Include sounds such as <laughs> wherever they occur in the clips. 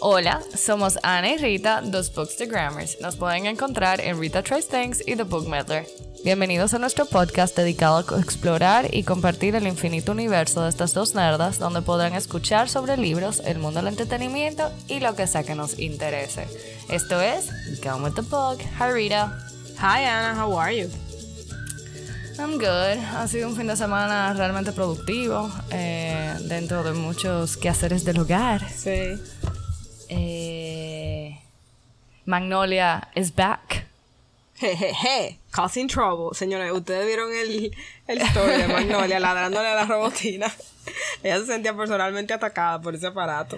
Hola, somos Ana y Rita, dos Bookstagrammers. Nos pueden encontrar en Rita Tries Things y The Book Meddler. Bienvenidos a nuestro podcast dedicado a explorar y compartir el infinito universo de estas dos nerdas, donde podrán escuchar sobre libros, el mundo del entretenimiento y lo que sea que nos interese. Esto es Go with the Book. Hi Rita. Hi Anna, how are you? I'm good. Ha sido un fin de semana realmente productivo eh, dentro de muchos quehaceres del hogar. Sí. Eh, Magnolia is back. Jejeje, causing trouble. Señores, ustedes vieron el, el story de Magnolia <laughs> ladrándole a la robotina. Ella se sentía personalmente atacada por ese aparato.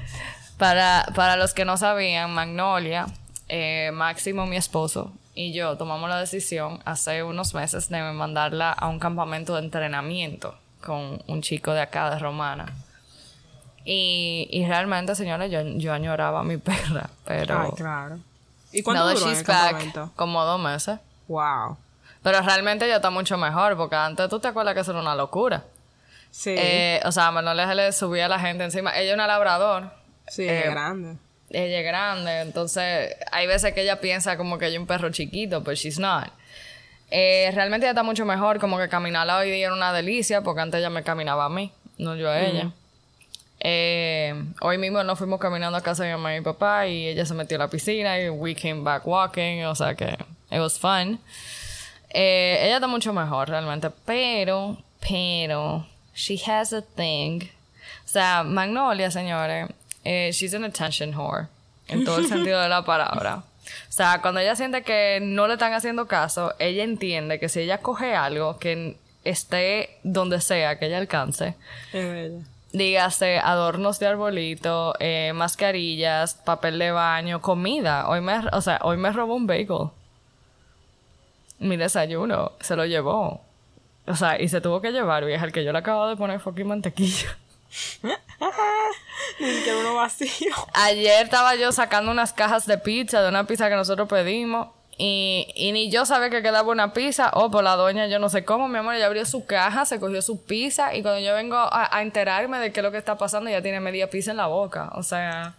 Para, para los que no sabían, Magnolia, eh, Máximo, mi esposo, y yo tomamos la decisión hace unos meses de mandarla a un campamento de entrenamiento con un chico de acá, de Romana. Y, y realmente, señores, yo, yo añoraba a mi <laughs> perra, pero... Ay, claro. ¿Y cuánto en el back, campamento? como dos meses. Wow. Pero realmente ya está mucho mejor, porque antes tú te acuerdas que eso era una locura. Sí. Eh, o sea, se le subía a la gente encima. Ella es una labrador. sí, eh, es grande. Ella es grande, entonces hay veces que ella piensa como que hay un perro chiquito, pero she's not. Eh, realmente ella está mucho mejor, como que caminarla hoy día era una delicia, porque antes ella me caminaba a mí, no yo a ella. Eh, hoy mismo nos fuimos caminando a casa de mi mamá y mi papá y ella se metió a la piscina y we came back walking, o sea que it was fun. Eh, ella está mucho mejor realmente, pero, pero, she has a thing. O sea, Magnolia, señores, eh, she's an attention whore, en todo el <laughs> sentido de la palabra. O sea, cuando ella siente que no le están haciendo caso, ella entiende que si ella coge algo que esté donde sea que ella alcance, Es bella. Dígase adornos de arbolito, eh, mascarillas, papel de baño, comida. Hoy me, o sea, hoy me robó un bagel. Mi desayuno se lo llevó. O sea, y se tuvo que llevar, vieja, el que yo le acabo de poner fucking mantequilla. <laughs> Uno vacío. Ayer estaba yo sacando unas cajas de pizza de una pizza que nosotros pedimos. Y, y ni yo sabía que quedaba una pizza. Oh, pues la doña, yo no sé cómo, mi amor, ella abrió su caja, se cogió su pizza. Y cuando yo vengo a, a enterarme de qué es lo que está pasando, ya tiene media pizza en la boca. O sea.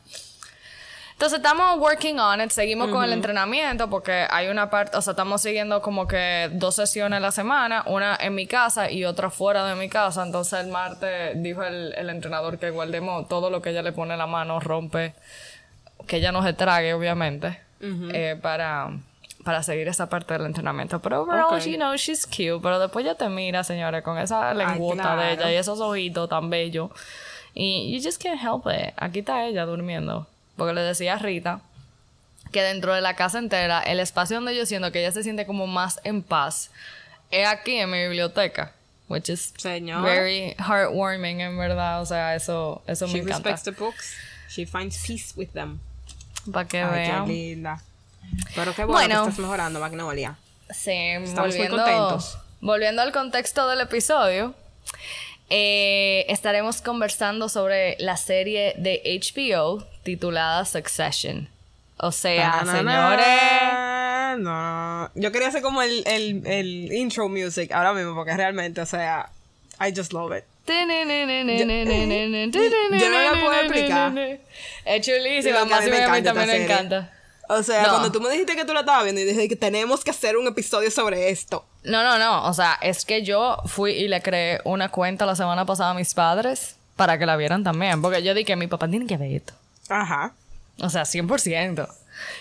Entonces estamos working on it, seguimos con el entrenamiento porque hay una parte, o sea, estamos siguiendo como que dos sesiones a la semana, una en mi casa y otra fuera de mi casa. Entonces el martes dijo el, el entrenador que guardemos todo lo que ella le pone en la mano, rompe, que ella no se trague, obviamente, eh, para, para seguir esa parte del entrenamiento. Pero overall, Ok. you know, she's cute, pero después ya te mira, señores, con esa lengüota de claro. ella y esos ojitos tan bellos. Y you just can't help it. Aquí está ella durmiendo. Porque le decía a Rita que dentro de la casa entera, el espacio donde yo siento que ella se siente como más en paz, es aquí en mi biblioteca. Which is Señor. very heartwarming, en verdad. O sea, eso, eso me She encanta. respects the books. She finds peace with them. Para que Ay, qué vean. linda. Pero qué bueno, Bueno. que estás mejorando, Magnolia. Sí, Estamos muy volviendo, contentos. volviendo al contexto del episodio, eh, estaremos conversando sobre la serie de HBO titulada Succession. O sea, señores. Na, No. Yo quería hacer como el, el, el intro music ahora mismo, porque realmente, o sea, I just love it. Yo no la puedo explicar. Es chulísimo, madre me encanta también me encanta. O sea, No. cuando tú me dijiste que tú la estabas viendo y dije que tenemos que hacer un episodio sobre esto. No, no, no. O sea, es que yo fui y le creé una cuenta la semana pasada a mis padres para que la vieran también. Porque yo dije que mi papá tiene que ver esto. Ajá. O sea, 100%.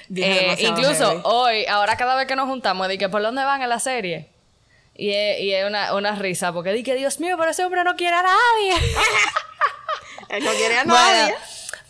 Bien, Eh, incluso heavy. hoy, ahora cada vez que nos juntamos, dije, ¿por dónde van en la serie? Y es, y es una, una risa, porque dije, Dios mío, pero ese hombre no quiere a nadie. <laughs> Él no quiere a nadie. Bueno,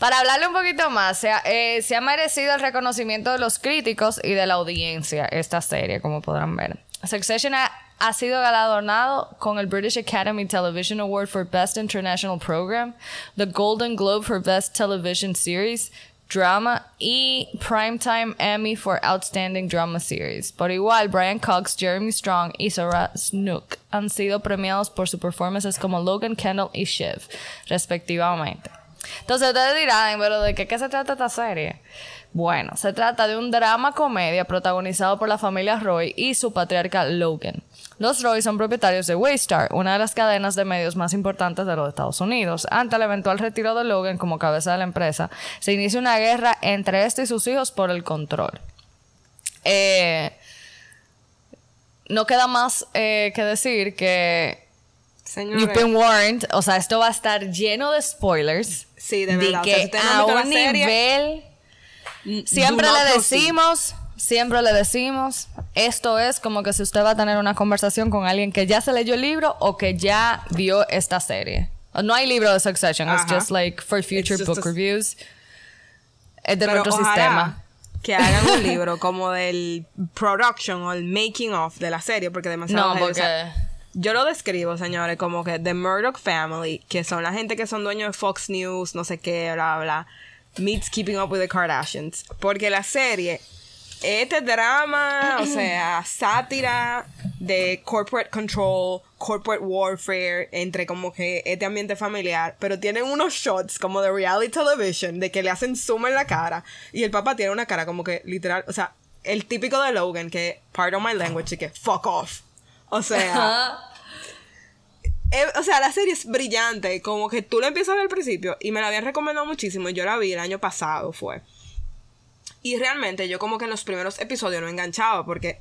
para hablarle un poquito más, se ha, eh, se ha merecido el reconocimiento de los críticos y de la audiencia esta serie, como podrán ver. Succession ha, ha sido galardonado con el British Academy Television Award for Best International Program, the Golden Globe for Best Television Series, Drama y Primetime Emmy for Outstanding Drama Series. Por igual, Brian Cox, Jeremy Strong y Sarah Snook han sido premiados por sus performances como Logan Kendall y Shiv, respectivamente. Entonces ustedes dirán, pero ¿de qué, se trata esta serie? Bueno, se trata de un drama comedia protagonizado por la familia Roy y su patriarca Logan. Los Roy son propietarios de Waystar, una de las cadenas de medios más importantes de los Estados Unidos. Ante el eventual retiro de Logan como cabeza de la empresa, se inicia una guerra entre este y sus hijos por el control. Eh, no queda más eh, que decir que Señores, You've been warned. O sea, esto va a estar lleno de spoilers. Sí, de verdad. O sea, que si no a un nivel. Siempre le decimos, siempre le decimos, esto es como que si usted va a tener una conversación con alguien que ya se leyó el libro o que ya vio esta serie. No hay libro de Succession, it's Ajá. just like for future book a- reviews. Es de Pero ojalá sistema. Que hagan un <laughs> libro como del production o el making of de la serie, porque demasiado. No, heavy, o porque. sea, yo lo describo, señores, como que The Murdoch Family, que son la gente que son dueños de Fox News, no sé qué, bla, bla, meets Keeping Up with the Kardashians. Porque la serie, este drama, o sea, sátira de corporate control, corporate warfare, entre como que este ambiente familiar, pero tienen unos shots como de reality television, de que le hacen zoom en la cara, y el papá tiene una cara como que literal, o sea, el típico de Logan, que, pardon my language, y que fuck off. O sea, eh, o sea, la serie es brillante, como que tú la empiezas a ver al principio y me la habían recomendado muchísimo y yo la vi el año pasado fue. Y realmente yo como que en los primeros episodios no enganchaba porque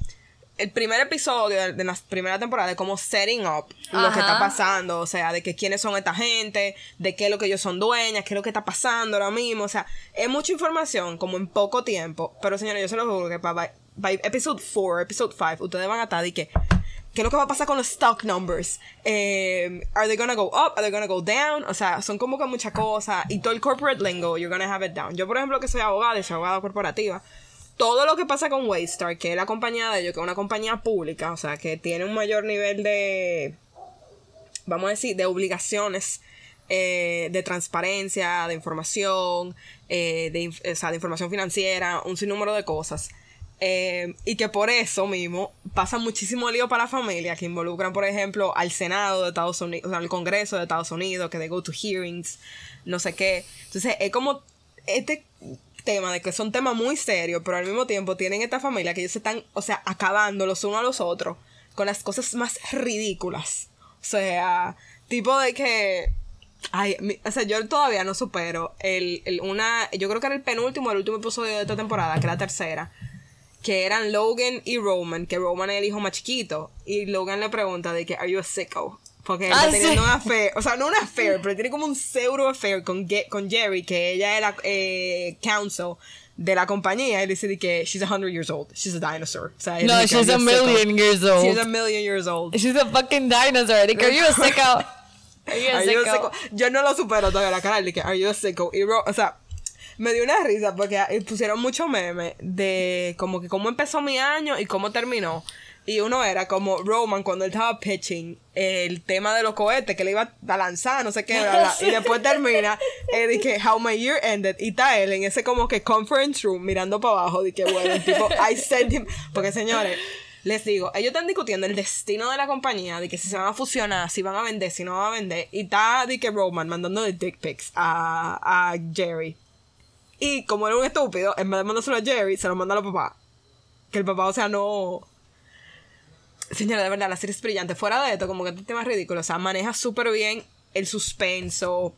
el primer episodio de, de la primera temporada es como setting up lo que está pasando, o sea, de que quiénes son esta gente, de qué es lo que ellos son dueñas, qué es lo que está pasando ahora mismo, o sea, es mucha información como en poco tiempo, pero señores, yo se lo juro que para by, by episode 4, episode 5, ustedes van a estar y que ¿Qué es lo que va a pasar con los stock numbers? Eh, ¿Are they gonna go up? ¿Are they gonna go down? O sea, son como que muchas cosas. Y todo el corporate lingo, you're gonna have it down. Yo, por ejemplo, que soy abogada y soy abogada corporativa, todo lo que pasa con Waystar, que es la compañía de ellos, que es una compañía pública, o sea, que tiene un mayor nivel de, vamos a decir, de obligaciones eh, de transparencia, de información, eh, de, o sea, de información financiera, un sinnúmero de cosas. Eh, y que por eso mismo pasa muchísimo lío para la familia que involucran, por ejemplo, al Senado de Estados Unidos, o sea, al Congreso de Estados Unidos, que they go to hearings, no sé qué. Entonces, es como este tema de que son temas muy serios, pero al mismo tiempo tienen esta familia que ellos están, o sea, acabando los unos a los otros con las cosas más ridículas. O sea, tipo de que Ay, mi- o sea, yo todavía no supero el, el una, yo creo que era el penúltimo, el último episodio de esta temporada, que era la tercera, que eran Logan y Roman, que Roman es el hijo más chiquito, y Logan le pregunta de que, ¿Are you a sicko? Porque él Ah, está teniendo sí. un affair, o sea, no un <laughs> affair, pero tiene como un pseudo affair con, Ge- con Jerry, que ella era eh, counsel de la compañía, y dice de que she's a hundred years old, she's a dinosaur. O sea, No, she's "Are a sicko?" million years old. She's a million years old. She's a fucking dinosaur. Like, are you a sicko? <laughs> Are you a Are you a sicko? sicko? Yo no lo supero todavía la cara de que Are you a sicko? Y Ro- o sea, me dio una risa porque pusieron mucho meme de como que cómo empezó mi año y cómo terminó. Y uno era como Roman cuando él estaba pitching el tema de los cohetes que le iba a lanzar, no sé qué, bla, bla, <laughs> y después termina eh, de que How My Year Ended y está él en ese como que conference room mirando para abajo de que bueno, el tipo I sent him porque señores, les digo, ellos están discutiendo el destino de la compañía, de que si se van a fusionar, si van a vender, si no van a vender, y está de que Roman mandando de dick pics a, a Jerry. Y como era un estúpido, en vez de mandárselo a Jerry, se lo manda a los papás. Que el papá, o sea, no. Señora, de verdad, la serie es brillante. Fuera de esto, como que este tema es ridículo. O sea, maneja súper bien el suspenso,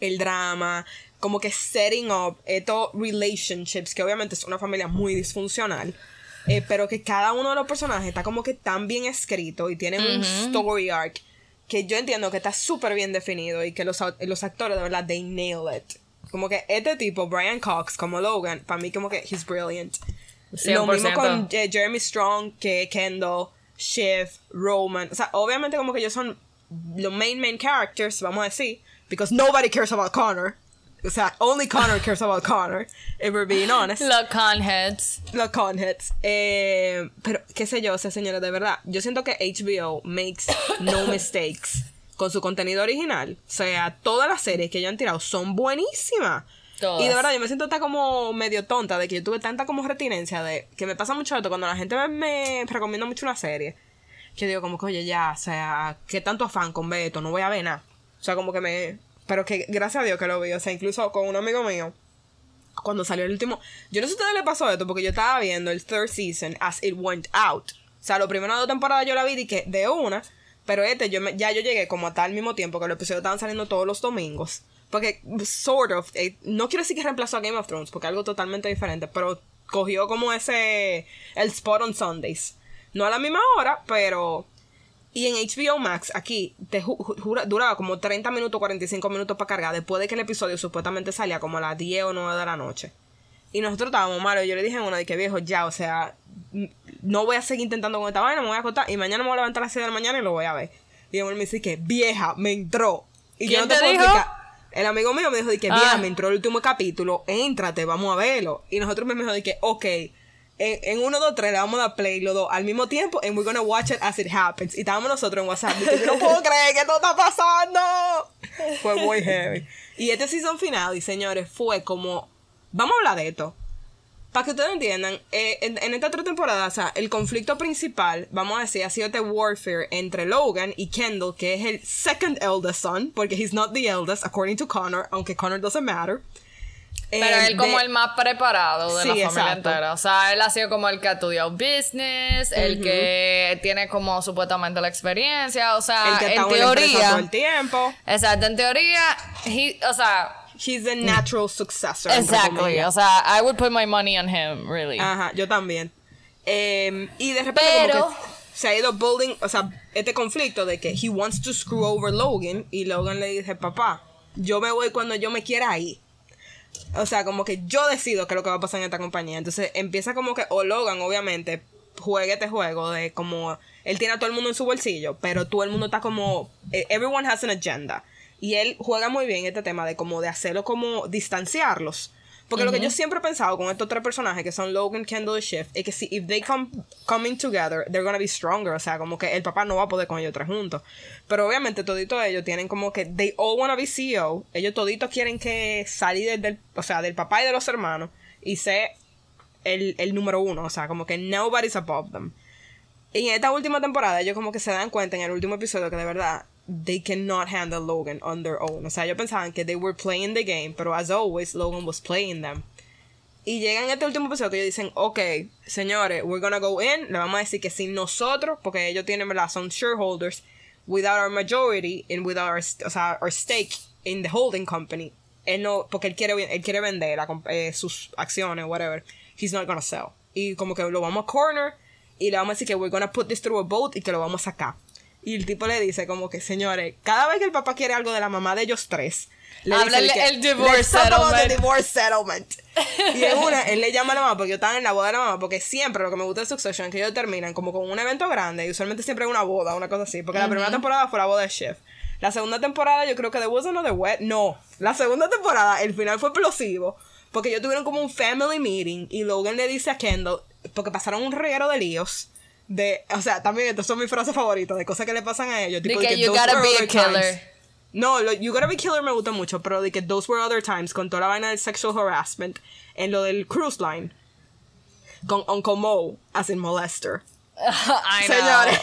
el drama, como que setting up estos relationships, que obviamente es una familia muy disfuncional. eh, pero que cada uno de los personajes está como que tan bien escrito y tienen un story arc que yo entiendo que está súper bien definido y que los, los actores de verdad they nail it. Como que este tipo, Brian Cox, como Logan, para mí como que he's brilliant. Lo mismo 100%. con eh, Jeremy Strong, que Kendall, Shiv, Roman. O sea, obviamente como que ellos son los main main characters, vamos a decir, because nobody cares about Connor. O sea, only Connor cares about Connor, if we're being honest. <laughs> Los conheads. Los conheads. Eh, pero, qué sé yo, o sea, señores, de verdad, yo siento que HBO makes no mistakes con su contenido original. O sea, todas las series que ellos han tirado son buenísimas. Todas. Y de verdad, yo me siento hasta como medio tonta de que yo tuve tanta como retinencia de que me pasa mucho esto cuando la gente me, me recomienda mucho una serie. Que digo como que, oye, ya, o sea, qué tanto afán con esto, no voy a ver nada. O sea, como que me... pero que gracias a Dios que lo vi. O sea, incluso con un amigo mío, cuando salió el último. Yo no sé si a ustedes le pasó esto, porque yo estaba viendo el third season as it went out. O sea, los primeros dos temporadas yo la vi y que de una. Pero este, yo me- ya yo llegué como a tal mismo tiempo que los episodios estaban saliendo todos los domingos. Porque, sort of, eh, no quiero decir que reemplazó a Game of Thrones, porque algo totalmente diferente, pero cogió como ese, el spot on Sundays. No a la misma hora, pero... Y en HBO Max, aquí, te duraba como 30 minutos, 45 minutos para cargar, después de que el episodio supuestamente salía como a las 10 o 9 de la noche. Y nosotros estábamos malos. Yo le dije a uno de que viejo, ya, o sea, no voy a seguir intentando con esta vaina, me voy a acostar y mañana me voy a levantar a las 6 de la mañana y lo voy a ver. Y él me dice que, vieja, me entró. Y yo ¿Quién no te, te puedo dijo? explicar. El amigo mío me dijo de que, vieja, Ah. me entró el último capítulo, éntrate, vamos a verlo. Y nosotros me dijo de que, ok, en, en uno, dos, tres le vamos a dar play los dos al mismo tiempo and we're gonna watch it as it happens. Y estábamos nosotros en WhatsApp, que yo no puedo creer que esto está pasando. Fue muy heavy. Y este season final, y señores, fue como, vamos a hablar de esto. Para que ustedes entiendan, eh, en, en esta otra temporada, o sea, el conflicto principal, vamos a decir, ha sido este warfare entre Logan y Kendall, que es el second eldest son, porque he's not the eldest, according to Connor, aunque Connor doesn't matter. Pero Eh, él como de- el más preparado de Sí, la familia exacto. entera. O sea, él ha sido como el que ha estudiado business, el que tiene como supuestamente la experiencia. O sea, el que está en la empresa todo teoría. el tiempo. Exacto, en teoría, he- o sea, He's the natural successor. exactly. O sea, I would put my money on him, really. Ajá, yo también. Eh, y de repente Pero- como que se ha ido building, o sea, este conflicto de que he wants to screw over Logan y Logan le dice, papá, yo me voy cuando yo me quiera ir. O sea, como que yo decido qué es lo que va a pasar en esta compañía. Entonces empieza como que, o Logan obviamente juegue este juego de como, él tiene a todo el mundo en su bolsillo, pero todo el mundo está como, eh, everyone has an agenda. Y él juega muy bien este tema de como de hacerlo como distanciarlos. Porque lo que yo siempre he pensado con estos tres personajes que son Logan, Kendall y Shift es que si if they come coming together, they're gonna be stronger. O sea, como que el papá no va a poder con ellos tres juntos. Pero obviamente toditos ellos tienen como que they all wanna be CEO. Ellos toditos quieren que salir del, o sea, del papá y de los hermanos y ser el, el número uno. O sea, como que nobody's above them. Y en esta última temporada ellos como que se dan cuenta en el último episodio que de verdad they cannot handle Logan on their own. O sea, ellos pensaban que they were playing the game, pero as always Logan was playing them. Y llegan a este último episodio que ellos dicen, ok, señores, we're gonna go in, le vamos a decir que sin nosotros, porque ellos tienen, ¿verdad? Son shareholders, without our majority and without our, o sea, our stake in the holding company. Él no, porque él quiere, él quiere vender la eh, sus acciones, whatever. He's not gonna sell. Y como que lo vamos a corner y le vamos a decir que we're gonna put this through a vote y que lo vamos a sacar. Y el tipo le dice como que, señores, cada vez que el papá quiere algo de la mamá de ellos tres, le Háblale el divorce "Let's talk about the settlement." divorce settlement. Y en una, <laughs> él le llama a la mamá porque yo estaba en la boda de la mamá, porque siempre lo que me gusta de Succession es que ellos terminan como con un evento grande y usualmente siempre es una boda, una cosa así. Porque la primera temporada fue la boda de Chef. La segunda temporada yo creo que there was another wet. No, la segunda temporada el final fue explosivo porque ellos tuvieron como un family meeting y Logan le dice a Kendall, porque pasaron un reguero de líos. De, o sea, también estas son mis frases favoritas de cosas que le pasan a ellos. De tipo, que de you "Those gotta be a killer". times". No, lo, You Gotta Be Killer me gusta mucho, pero de que Those Were Other Times, con toda la vaina del sexual harassment, en lo del cruise line, con Uncle Mo, as in molester. <laughs> I. Señores,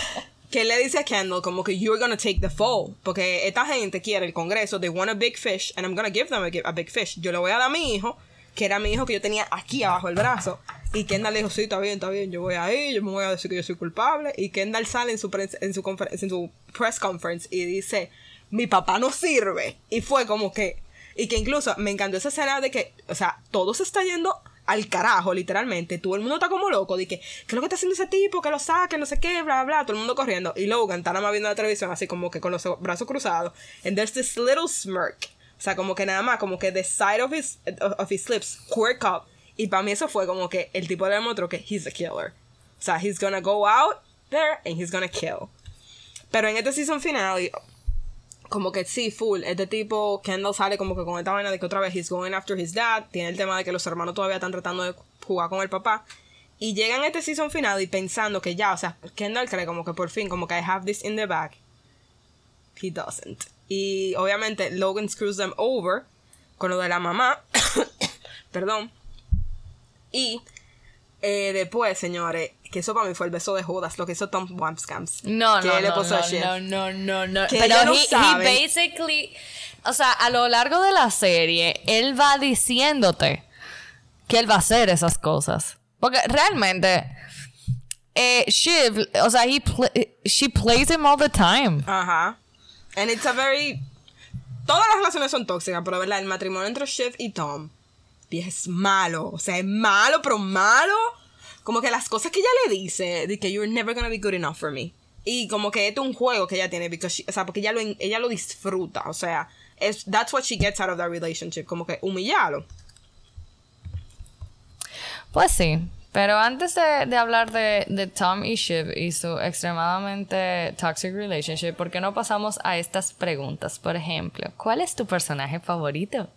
<laughs> que le dice a Kendall como que you're gonna take the fall, porque esta gente quiere el Congreso, they want a big fish, and I'm gonna give them a, a big fish. Yo le voy a dar a mi hijo, que era mi hijo que yo tenía aquí abajo el brazo, y Kendall dijo, sí, está bien, está bien, yo voy a ir, yo me voy a decir que yo soy culpable, y Kendall sale en su, en su, en su press conference y dice, mi papá no sirve, y fue como que, y que incluso me encantó esa escena de que, o sea, todo se está yendo al carajo, literalmente. Todo el mundo está como loco. De ¿qué es lo que está haciendo ese tipo? Que lo saque, no sé qué, bla, bla. Todo el mundo corriendo. Y Logan está nada más viendo la televisión, así como que con los brazos cruzados. And there's this little smirk. O sea, como que nada más, como que the side of his, of his lips quirk up. Y para mí eso fue como que el tipo demostró que he's a killer. O sea, he's gonna go out there and he's gonna kill. Pero en este season final, como que sí, full. Este tipo, Kendall sale como que con esta vaina de que otra vez he's going after his dad. Tiene el tema de que los hermanos todavía están tratando de jugar con el papá. Y llegan a este season final y pensando que ya, o sea, Kendall cree como que por fin, como que I have this in the bag. He doesn't. Y obviamente Logan screws them over con lo de la mamá. <coughs> Perdón. Y Eh, después, señores, que eso para mí fue el beso de Judas, lo que hizo Tom Wampscams. No, que no, él le no, puso a no, Shiv. no, no, no, no. Que Pero no he, basically, o sea, a lo largo de la serie, él va diciéndote que él va a hacer esas cosas. Porque realmente, eh, Shiv, o sea, he pla- she plays him all the time. Ajá. And it's a very. Todas las relaciones son tóxicas, pero verdad, el matrimonio entre Shiv y Tom es malo. O sea, es malo, pero malo. Como que las cosas que ella le dice, de que you're never gonna be good enough for me. Y como que este es un juego que ella tiene, o sea, porque ella lo, ella lo disfruta. O sea, es, that's what she gets out of that relationship. Como que humillarlo. Pues sí. Pero antes de, de hablar de, de Tom y Shiv y su extremadamente toxic relationship, ¿por qué no pasamos a estas preguntas? Por ejemplo, ¿cuál es tu personaje favorito?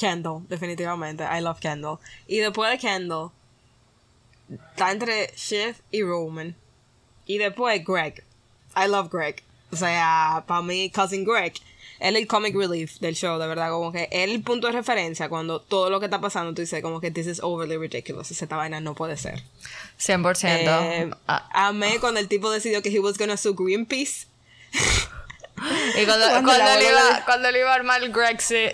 Kendall, definitivamente. I love Kendall. Y después de Kendall, está entre Shiv y Roman. Y después Greg. I love Greg. O sea, para mí, Cousin Greg, él es el comic relief del show, de verdad. Como que él es el punto de referencia cuando todo lo que está pasando, tú dices, como que this is overly ridiculous. Esta vaina no puede ser. 100%. Eh, Ah, amé cuando el tipo decidió que he was gonna sue Greenpeace. y cuando, <laughs> cuando le iba, cuando le iba a armar el Grexit.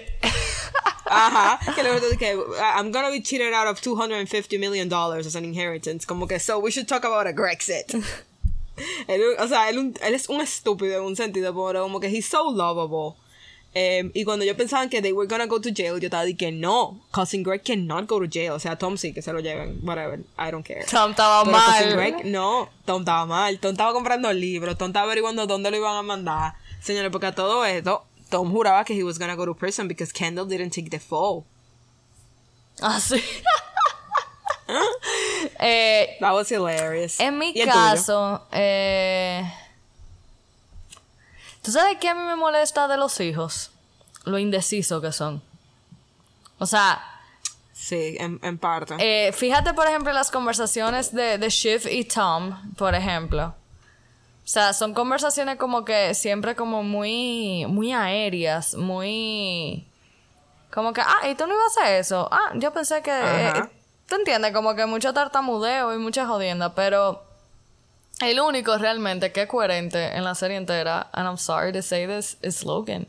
Ajá, que luego te dije, I'm gonna be cheated out of 250 million dollars as an inheritance. Como que, so we should talk about a Grexit. <laughs> Él, o sea, él, él es un estúpido en un sentido, pero como que he's so lovable. Em, y cuando yo pensaba que they were gonna go to jail, yo estaba de que no, Cousin Greg cannot go to jail. O sea, Tom sí que se lo lleven, whatever, I don't care. Tom estaba Pero Cousin mal. Greg, no, Tom estaba mal. Tom estaba comprando libros, Tom estaba averiguando dónde lo iban a mandar. Señores, porque a todo esto, Tom juraba que he was gonna go to prison because Kendall didn't take the fall. Ah, sí. <laughs> eh, That was hilarious. en mi caso, eh, ¿tú sabes qué a mí me molesta de los hijos? Lo indeciso que son. O sea, Sí, en, en parte. Eh, fíjate, por ejemplo, las conversaciones de, de Shiv y Tom, por ejemplo. O sea, son conversaciones como que siempre como muy, muy aéreas, muy... Como que, ah, ¿y tú no ibas a hacer eso? Ah, yo pensé que... Eh, ¿Tú entiendes? Como que mucho tartamudeo y mucha jodienda, pero... El único realmente que es coherente en la serie entera, and I'm sorry to say this, is Logan.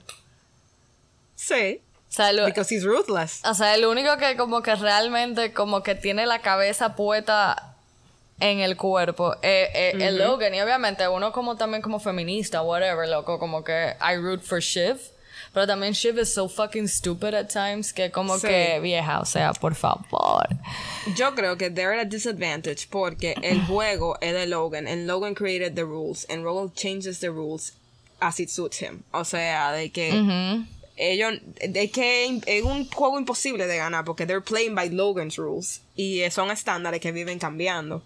sí. O sea, lo- Because he's ruthless. o sea, el único que como que realmente como que tiene la cabeza puesta en el cuerpo es es Logan. Y obviamente uno como también como feminista, whatever, loco, como que I root for Shiv. Pero también Shiv is so fucking stupid at times que como Sí. que vieja, o sea, por favor. Yo creo que they're at a disadvantage porque el <clears throat> juego es de Logan and Logan created the rules and Logan changes the rules as it suits him. O sea, de que ellos de que es un juego imposible de ganar porque they're playing by Logan's rules y son estándares que viven cambiando.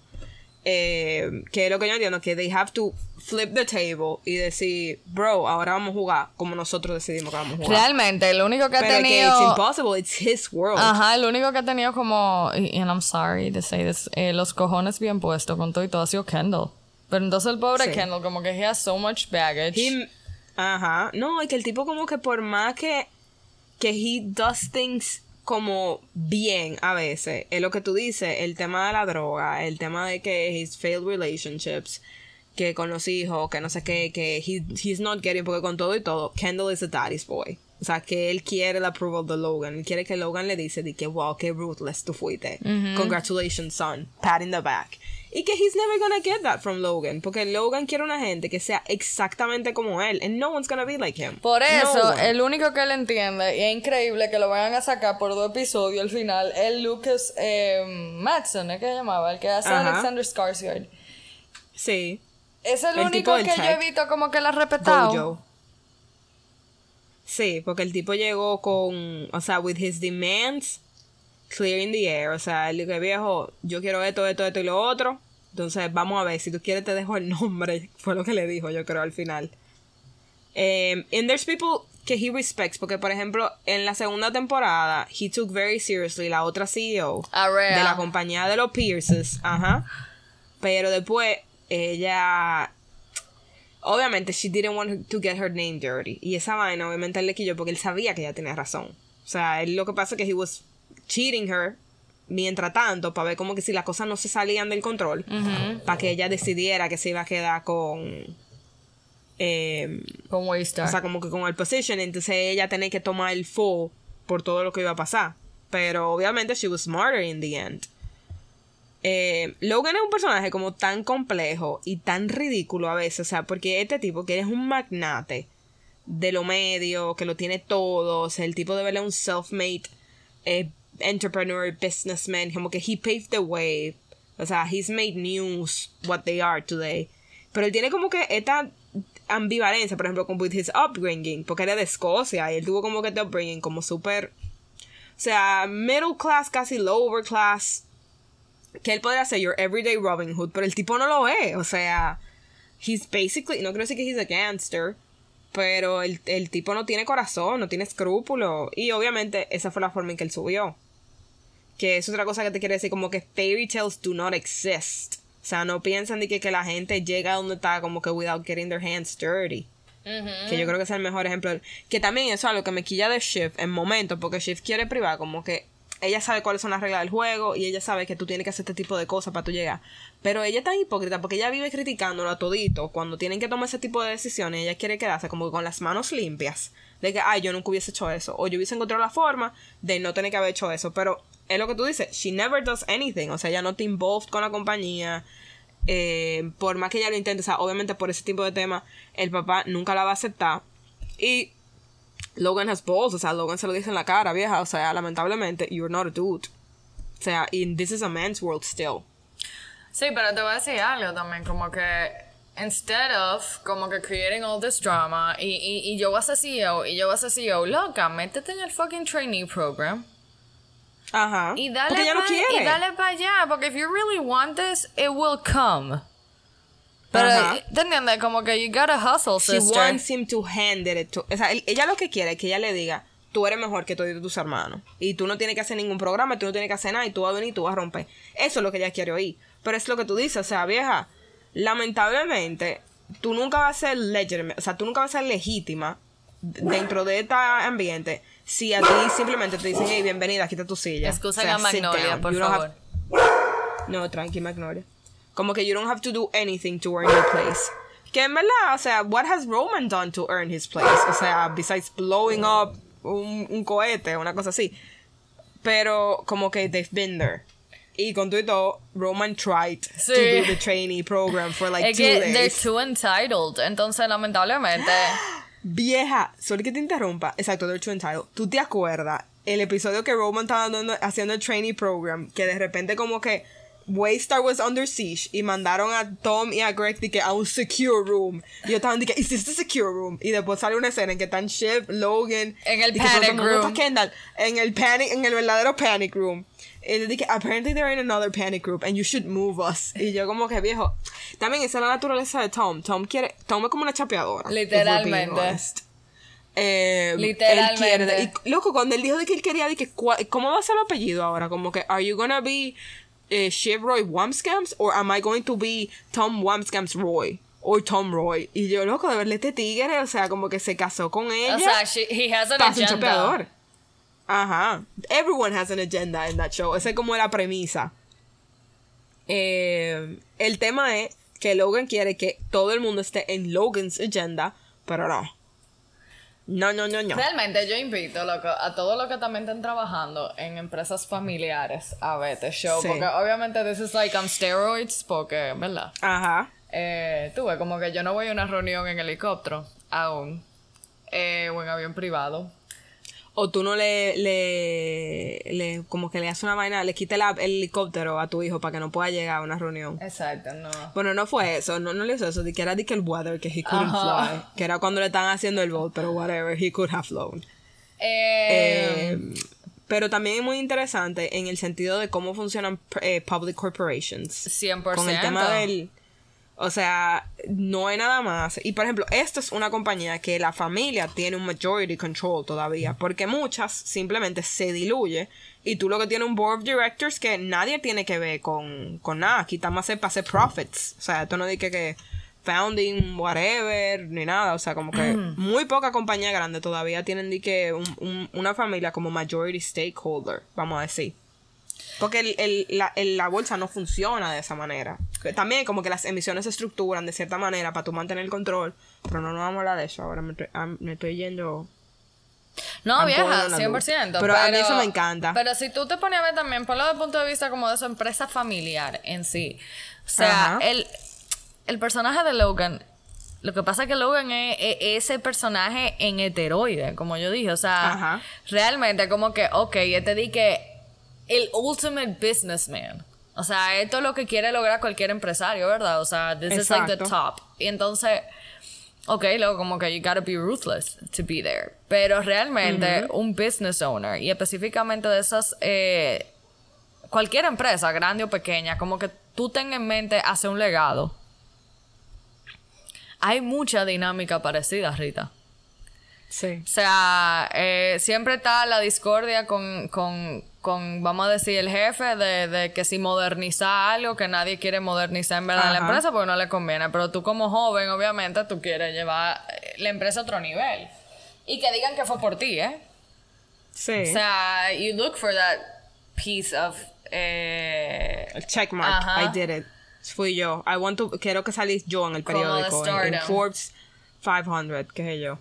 Eh, que es lo que yo entiendo que they have to flip the table y decir, bro, ahora vamos a jugar como nosotros decidimos que vamos a jugar. Realmente, el único que ha Pero que tenido... it's impossible, it's his world. Ajá, el único que ha tenido como, and I'm sorry to say this, eh, los cojones bien puestos con todo y todo ha sido Kendall. Pero entonces el pobre Sí. Kendall como que he has so much baggage. Ajá. No, y que el tipo como que por más que, que he does things como bien a veces, es lo que tú dices, el tema de la droga, el tema de que he's failed relationships, que con los hijos, que no sé qué, que he, he's not getting, porque con todo y todo, Kendall is a daddy's boy. O sea, que él quiere el approval de Logan. Él quiere que Logan le dice de que, wow, qué ruthless tú fuiste. Congratulations, son. Pat in the back. Y que he's never gonna get that from Logan. Porque Logan quiere una gente que sea exactamente como él. And no one's gonna be like him. Por eso, el único que él entiende, y es increíble que lo vayan a sacar por dos episodios al final, es Lucas eh, Madsen, ¿es que llamaba? El que hace Ajá. Alexander Skarsgård. Sí. Es el, El único que yo he visto como que la ha respetado. Gojo. Sí, porque el tipo llegó con, o sea, with his demands clearing the air, o sea, él dijo, viejo, yo quiero esto, esto, esto y lo otro, entonces vamos a ver, si tú quieres te dejo el nombre, <laughs> fue lo que le dijo, yo creo, al final. Um, and there's people que he respects, porque por ejemplo, en la segunda temporada, he took very seriously la otra CEO A Rhea. de la compañía de los Pierces, ajá, pero después ella obviamente she didn't want to get her name dirty y esa vaina obviamente él le quilló porque él sabía que ella tenía razón o sea él lo que pasa es que he was cheating her mientras tanto, para ver como que si las cosas no se salían del control, para que ella decidiera que se iba a quedar con... Eh, Con Waystar. o sea, como que con el position, entonces ella tenía que tomar el full por todo lo que iba a pasar. Pero obviamente she was smarter in the end. Eh, Logan es un personaje como tan complejo y tan ridículo a veces, o sea, porque este tipo que es un magnate de lo medio, que lo tiene todo, o sea, el tipo de verle un self-made eh, entrepreneur, businessman, como que he paved the way, o sea, he's made news what they are today. Pero él tiene como que esta ambivalencia, por ejemplo, con with his upbringing, porque era de Escocia y él tuvo como que este upbringing como súper, o sea, middle class, casi lower class, que él podría ser your everyday Robin Hood, pero el tipo no lo es, o sea, he's basically, no quiero decir que he's a gangster, pero el, el tipo no tiene corazón, no tiene escrúpulos, y obviamente esa fue la forma en que él subió. Que es otra cosa que te quiere decir, como que fairy tales do not exist. O sea, no piensan de que, que la gente llega a donde está como que without getting their hands dirty. Que yo creo que es el mejor ejemplo. Que también eso es algo que me quilla de Shift en momentos, porque Shift quiere privar, como que ella sabe cuáles son las reglas del juego y ella sabe que tú tienes que hacer este tipo de cosas para tú llegar. Pero ella es tan hipócrita porque ella vive criticándolo a todito cuando tienen que tomar ese tipo de decisiones. Ella quiere quedarse como con las manos limpias. De que, ay, yo nunca hubiese hecho eso. O yo hubiese encontrado la forma de no tener que haber hecho eso. Pero es lo que tú dices. She never does anything. O sea, ella no te involved con la compañía. Eh, por más que ella lo intente, o sea, obviamente por ese tipo de temas, el papá nunca la va a aceptar. Y Logan has balls, o sea, Logan se lo dice en la cara, vieja, o sea, lamentablemente, you're not a dude. O sea, y this is a man's world still. Sí, pero te voy a decir algo también, como que instead of como que creating all this drama y, y, y yo voy a ser CEO y yo voy a ser CEO, loca, métete en el fucking trainee program Ajá. y dale Porque ella no quiere. y dale para allá, porque if you really want this, it will come. Pero, Ajá. ¿te entiendes? Como que you gotta hustle, She sister. wants him to hand it to. O sea, ella lo que quiere es que ella le diga, tú eres mejor que todos tus hermanos. Y tú no tienes que hacer ningún programa, tú no tienes que hacer nada, y tú vas a venir y tú vas a romper. Eso es lo que ella quiere oír. Pero es lo que tú dices, o sea, vieja, lamentablemente, tú nunca vas a ser legitimate, o sea, tú nunca vas a ser legítima dentro de este ambiente si a ti simplemente te dicen, hey, bienvenida, quita tu silla. O sea, a Magnolia, por favor. have- no, tranqui, Magnolia. Como que you don't have to do anything to earn your place. Que en verdad, o sea, what has Roman done to earn his place? O sea, besides blowing up un, un cohete, una cosa así. Pero como que they've been there. Y con todo Roman tried Sí. to do the trainee program for like es two que days. they're too entitled, entonces lamentablemente... Vieja, solo que te interrumpa. Exacto, they're too entitled. ¿Tú te acuerdas el episodio que Roman estaba dando- haciendo el trainee program? Que de repente como que Waystar was under siege y mandaron a Tom y a Greg de que a un secure room. Y yo estaban de que, ¿is this the secure room? Y después sale una escena en que están Shiv, Logan... En el panic ¿dónde está room. Kendall? En el panic, en el verdadero panic room. Y le dije, apparently they're in another panic group and you should move us. Y yo como que viejo. También esa es la naturaleza de Tom. Tom quiere, Tom es como una chapeadora. Literalmente. Eh, Literalmente. él quiere- y, loco, cuando él dijo de que él quería, de que, ¿cómo va a ser el apellido ahora? Como que, ¿are you gonna be eh, Shiv Roy Wamscams? Or am I going to be Tom Wamscams Roy? Or Tom Roy. Y yo, loco, de verle este tigre, o sea, como que se casó con ella. O sea, she- he has an Pasa un agenda. chapeador. Ajá. Everyone has an agenda in that show. Esa es como la premisa. Eh, el tema es que Logan quiere que todo el mundo esté en Logan's agenda, pero no. No, no, no, no. Realmente yo invito loco, a todos los que también estén trabajando en empresas familiares a ver este show. Sí. Porque obviamente this is like on steroids, porque, ¿verdad? Ajá. Eh, tú ves, como que yo no voy a una reunión en helicóptero aún. Eh, o en avión privado. O tú no le, le, le, como que le haces una vaina, le quitas la- el helicóptero a tu hijo para que no pueda llegar a una reunión. Exacto, no. Bueno, no fue eso, no, no le hizo eso, de que era de que el weather, que he couldn't Ajá. fly, que era cuando le estaban haciendo el vote, pero whatever, he could have flown. Eh, Eh, pero también es muy interesante en el sentido de cómo funcionan eh, public corporations. 100%. Con el tema del... O sea, no hay nada más. Y por ejemplo, esto es una compañía que la familia tiene un majority control todavía. Porque muchas simplemente se diluye. Y tú lo que tienes un board of directors que nadie tiene que ver con, con nada. Aquí está más para hacer profits. O sea, esto no dice que founding, whatever, ni nada. O sea, como que <clears throat> muy poca compañía grande todavía tienen que un- un- una familia como majority stakeholder, vamos a decir. Porque el, el- la, el- la bolsa no funciona de esa manera. También como que las emisiones se estructuran de cierta manera para tú mantener el control. Pero no nos vamos a hablar de eso. Ahora me estoy, ah, me estoy yendo... No, vieja, going on a 100%. loop. Pero a mí eso me encanta. Pero si tú te pones a ver también, ponlo desde el punto de vista como de su empresa familiar en sí. O sea, Ajá. el, el personaje de Logan, lo que pasa es que Logan es, es ese personaje en heteroide, como yo dije. O sea, Ajá. realmente como que, ok, yo te di que el ultimate businessman. O sea, esto es lo que quiere lograr cualquier empresario, ¿verdad? O sea, this is like the top. Y entonces, ok, luego como que you gotta be ruthless to be there. Pero realmente un business owner, y específicamente de esas, eh, cualquier empresa, grande o pequeña, como que tú tengas en mente hacer un legado. Hay mucha dinámica parecida, Rita. Sí. O sea, eh, siempre está la discordia con, con, con, vamos a decir, el jefe de, de que si modernizar algo que nadie quiere modernizar en verdad en la empresa porque no le conviene. Pero tú como joven, obviamente, tú quieres llevar eh, la empresa a otro nivel. Y que digan que fue por ti, ¿eh? Sí. O sea, you look for that piece of... Eh, checkmark. Ajá. I did it. Fui yo. I want to... Quiero que salís yo en el periódico. En, en. Forbes 500, qué sé yo.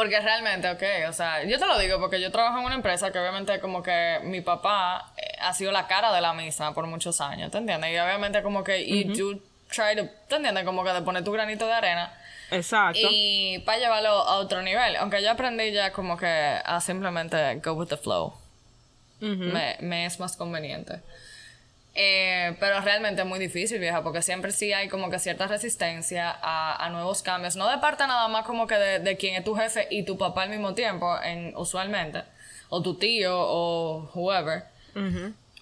Porque realmente, ok, o sea, yo te lo digo porque yo trabajo en una empresa que obviamente como que mi papá eh, ha sido la cara de la misma por muchos años, ¿te entiendes? Y obviamente como que you do try to, ¿te entiendes? Como que de poner tu granito de arena Exacto. y para llevarlo a otro nivel. Aunque yo aprendí ya como que a simplemente go with the flow. me, me es más conveniente. Eh, pero realmente es muy difícil, vieja, porque siempre sí hay como que cierta resistencia a, a nuevos cambios. No de parte nada más como que de, de quien es tu jefe y tu papá al mismo tiempo, en, usualmente. O tu tío o whoever.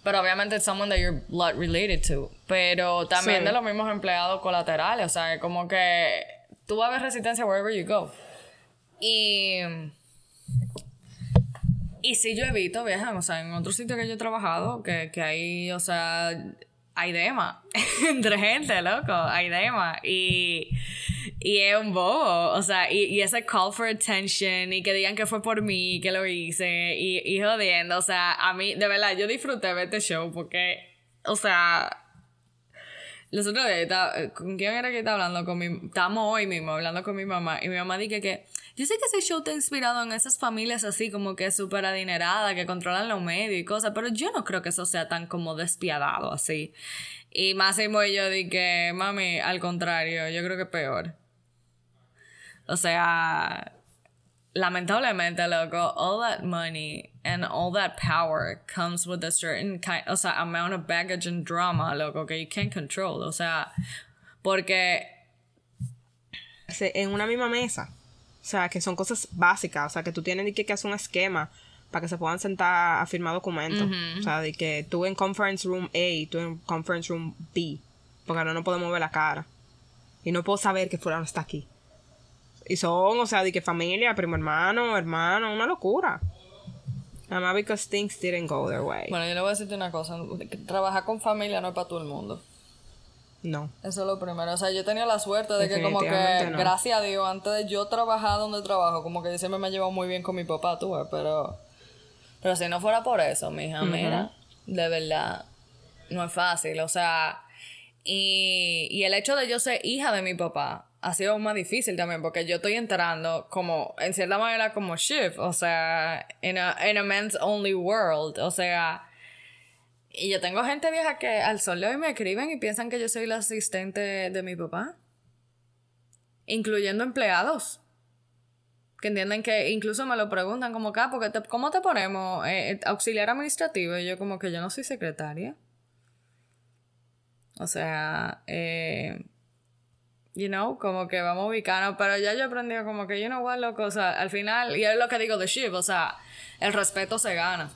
Pero obviamente es someone that you're blood related to. Pero también Sí. de los mismos empleados colaterales. O sea, como que tú vas a ver resistencia wherever you go. Y... Y sí yo he visto, vieja, o sea, en otro sitio que yo he trabajado, que, que hay, o sea, hay dema <laughs> entre gente, loco, hay dema. Y, y es un bobo, o sea, y, y ese call for attention, y que digan que fue por mí, que lo hice, y, y jodiendo, o sea, a mí, de verdad, yo disfruté ver este show porque, o sea, los otros días, ¿con quién era que estaba hablando? Con mi, estamos hoy mismo hablando con mi mamá. Y mi mamá dice que, yo sé que ese show está inspirado en esas familias así como que súper adineradas, que controlan los medios y cosas, pero yo no creo que eso sea tan como despiadado así. Y Máximo y yo dije, mami, al contrario, yo creo que peor. O sea, lamentablemente, loco, all that money and all that power comes with a certain kind, o sea, amount of baggage and drama, loco, que you can't control. O sea, porque En una misma mesa. O sea, que son cosas básicas. O sea, que tú tienes que, que hacer un esquema para que se puedan sentar a firmar documentos. O sea, de que tú en conference room A tú en conference room B. Porque ahora no podemos ver la cara. Y no puedo saber que fulano está aquí. Y son, o sea, de que familia, primo hermano, hermano, una locura. Nada más because things didn't go their way. Bueno, yo le voy a decirte una cosa. Trabajar con familia no es para todo el mundo. No. Eso es lo primero. O sea, yo tenía la suerte de que como que, no. gracias a Dios, antes de yo trabajar donde trabajo, como que yo siempre me he llevado muy bien con mi papá, tú ves, pero... Pero si no fuera por eso, mija, mira, de verdad, no es fácil. O sea, y, y el hecho de yo ser hija de mi papá ha sido aún más difícil también, porque yo estoy entrando como, en cierta manera, como shift, o sea, in a, in a men's only world, o sea... Y yo tengo gente vieja que al sol de hoy me escriben y piensan que yo soy la asistente de mi papá. Incluyendo empleados. Que entienden que incluso me lo preguntan como acá, porque te- ¿cómo te ponemos? Eh, eh, auxiliar administrativo. Y yo como que yo no soy secretaria. O sea, eh, you know, como que vamos ubicarnos. Pero ya yo he aprendido como que, you know what, loco, o sea, al final, y es lo que digo de Shiv, o sea, el respeto se gana.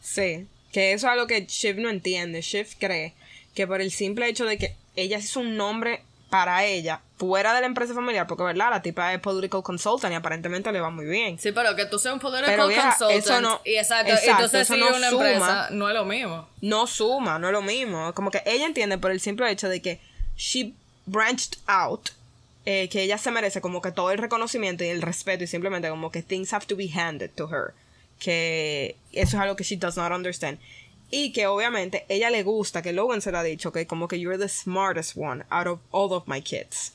Sí, que eso es algo que Shiv no entiende. Shiv cree que por el simple hecho de que ella hizo un nombre para ella fuera de la empresa familiar, porque verdad, la tipa es political consultant y aparentemente le va muy bien. Sí, pero que tú seas un political Pero, vieja, consultant eso no- y exacto, exacto, entonces eso si no una suma. empresa no es lo mismo. No suma, no es lo mismo. Como que ella entiende por el simple hecho de que she branched out, eh, que ella se merece como que todo el reconocimiento y el respeto y simplemente como que things have to be handed to her. Que eso es algo que she does not understand. Y que obviamente ella le gusta, que Logan se lo ha dicho, que como que you're the smartest one out of all of my kids.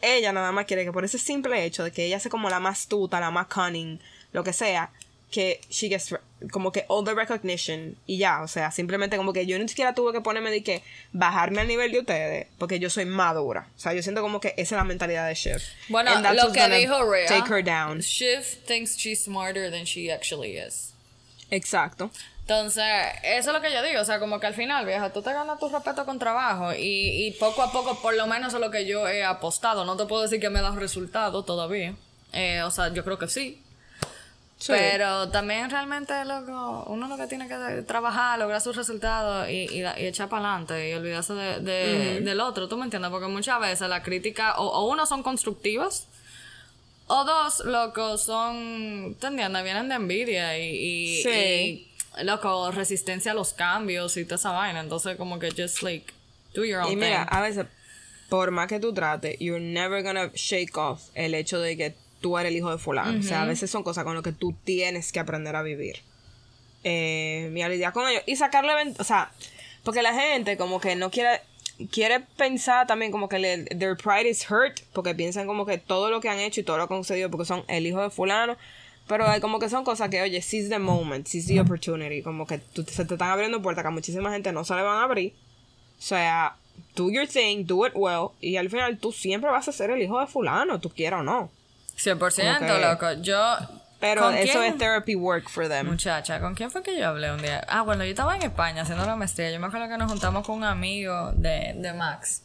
Ella nada más quiere que por ese simple hecho de que ella sea como la más tuta, la más cunning, lo que sea, que she gets como que all the recognition y ya, o sea, simplemente como que yo ni siquiera tuve que ponerme de que bajarme al nivel de ustedes porque yo soy madura. O sea, yo siento como que esa es la mentalidad de Shiv. Bueno, lo que dijo Rhea, Take her down. Shiv thinks she's smarter than she actually is. Exacto. Entonces, eso es lo que yo digo, o sea, como que al final, vieja, tú te ganas tu respeto con trabajo y, y poco a poco, por lo menos es lo que yo he apostado. No te puedo decir que me da resultado todavía. Eh, o sea, yo creo que sí. Sí. Pero también realmente, loco, uno lo que tiene que trabajar, lograr sus resultados y, y, y echar para adelante y olvidarse de, de- del otro, ¿tú me entiendes? Porque muchas veces la crítica, o, o uno son constructivas, o dos, loco, son, ¿te entiendes? Vienen de envidia y, y, Sí. y, loco, resistencia a los cambios y toda esa vaina. Entonces, como que just like, do your own Y mira, thing. a veces, por más que tú trates, you're never gonna shake off el hecho de que tú eres el hijo de fulano. O sea, a veces son cosas con las que tú tienes que aprender a vivir. Eh, a lidiar con ellos. Y sacarle o sea, porque la gente como que no quiere, quiere pensar también como que le- their pride is hurt, porque piensan como que todo lo que han hecho y todo lo que han sucedido porque son el hijo de fulano. Pero hay como que son cosas que, oye, seize the moment, seize the opportunity. Como que tú- se te están abriendo puertas que a muchísima gente no se le van a abrir. O sea, do your thing, do it well. Y al final tú siempre vas a ser el hijo de fulano, tú quieras o no. 100% como que- loco. Yo... Pero ¿con eso quién? es therapy work for them. Muchacha, ¿con quién fue que yo hablé un día? Ah, bueno, yo estaba en España haciendo la maestría. Yo me acuerdo que nos juntamos con un amigo de, de Max.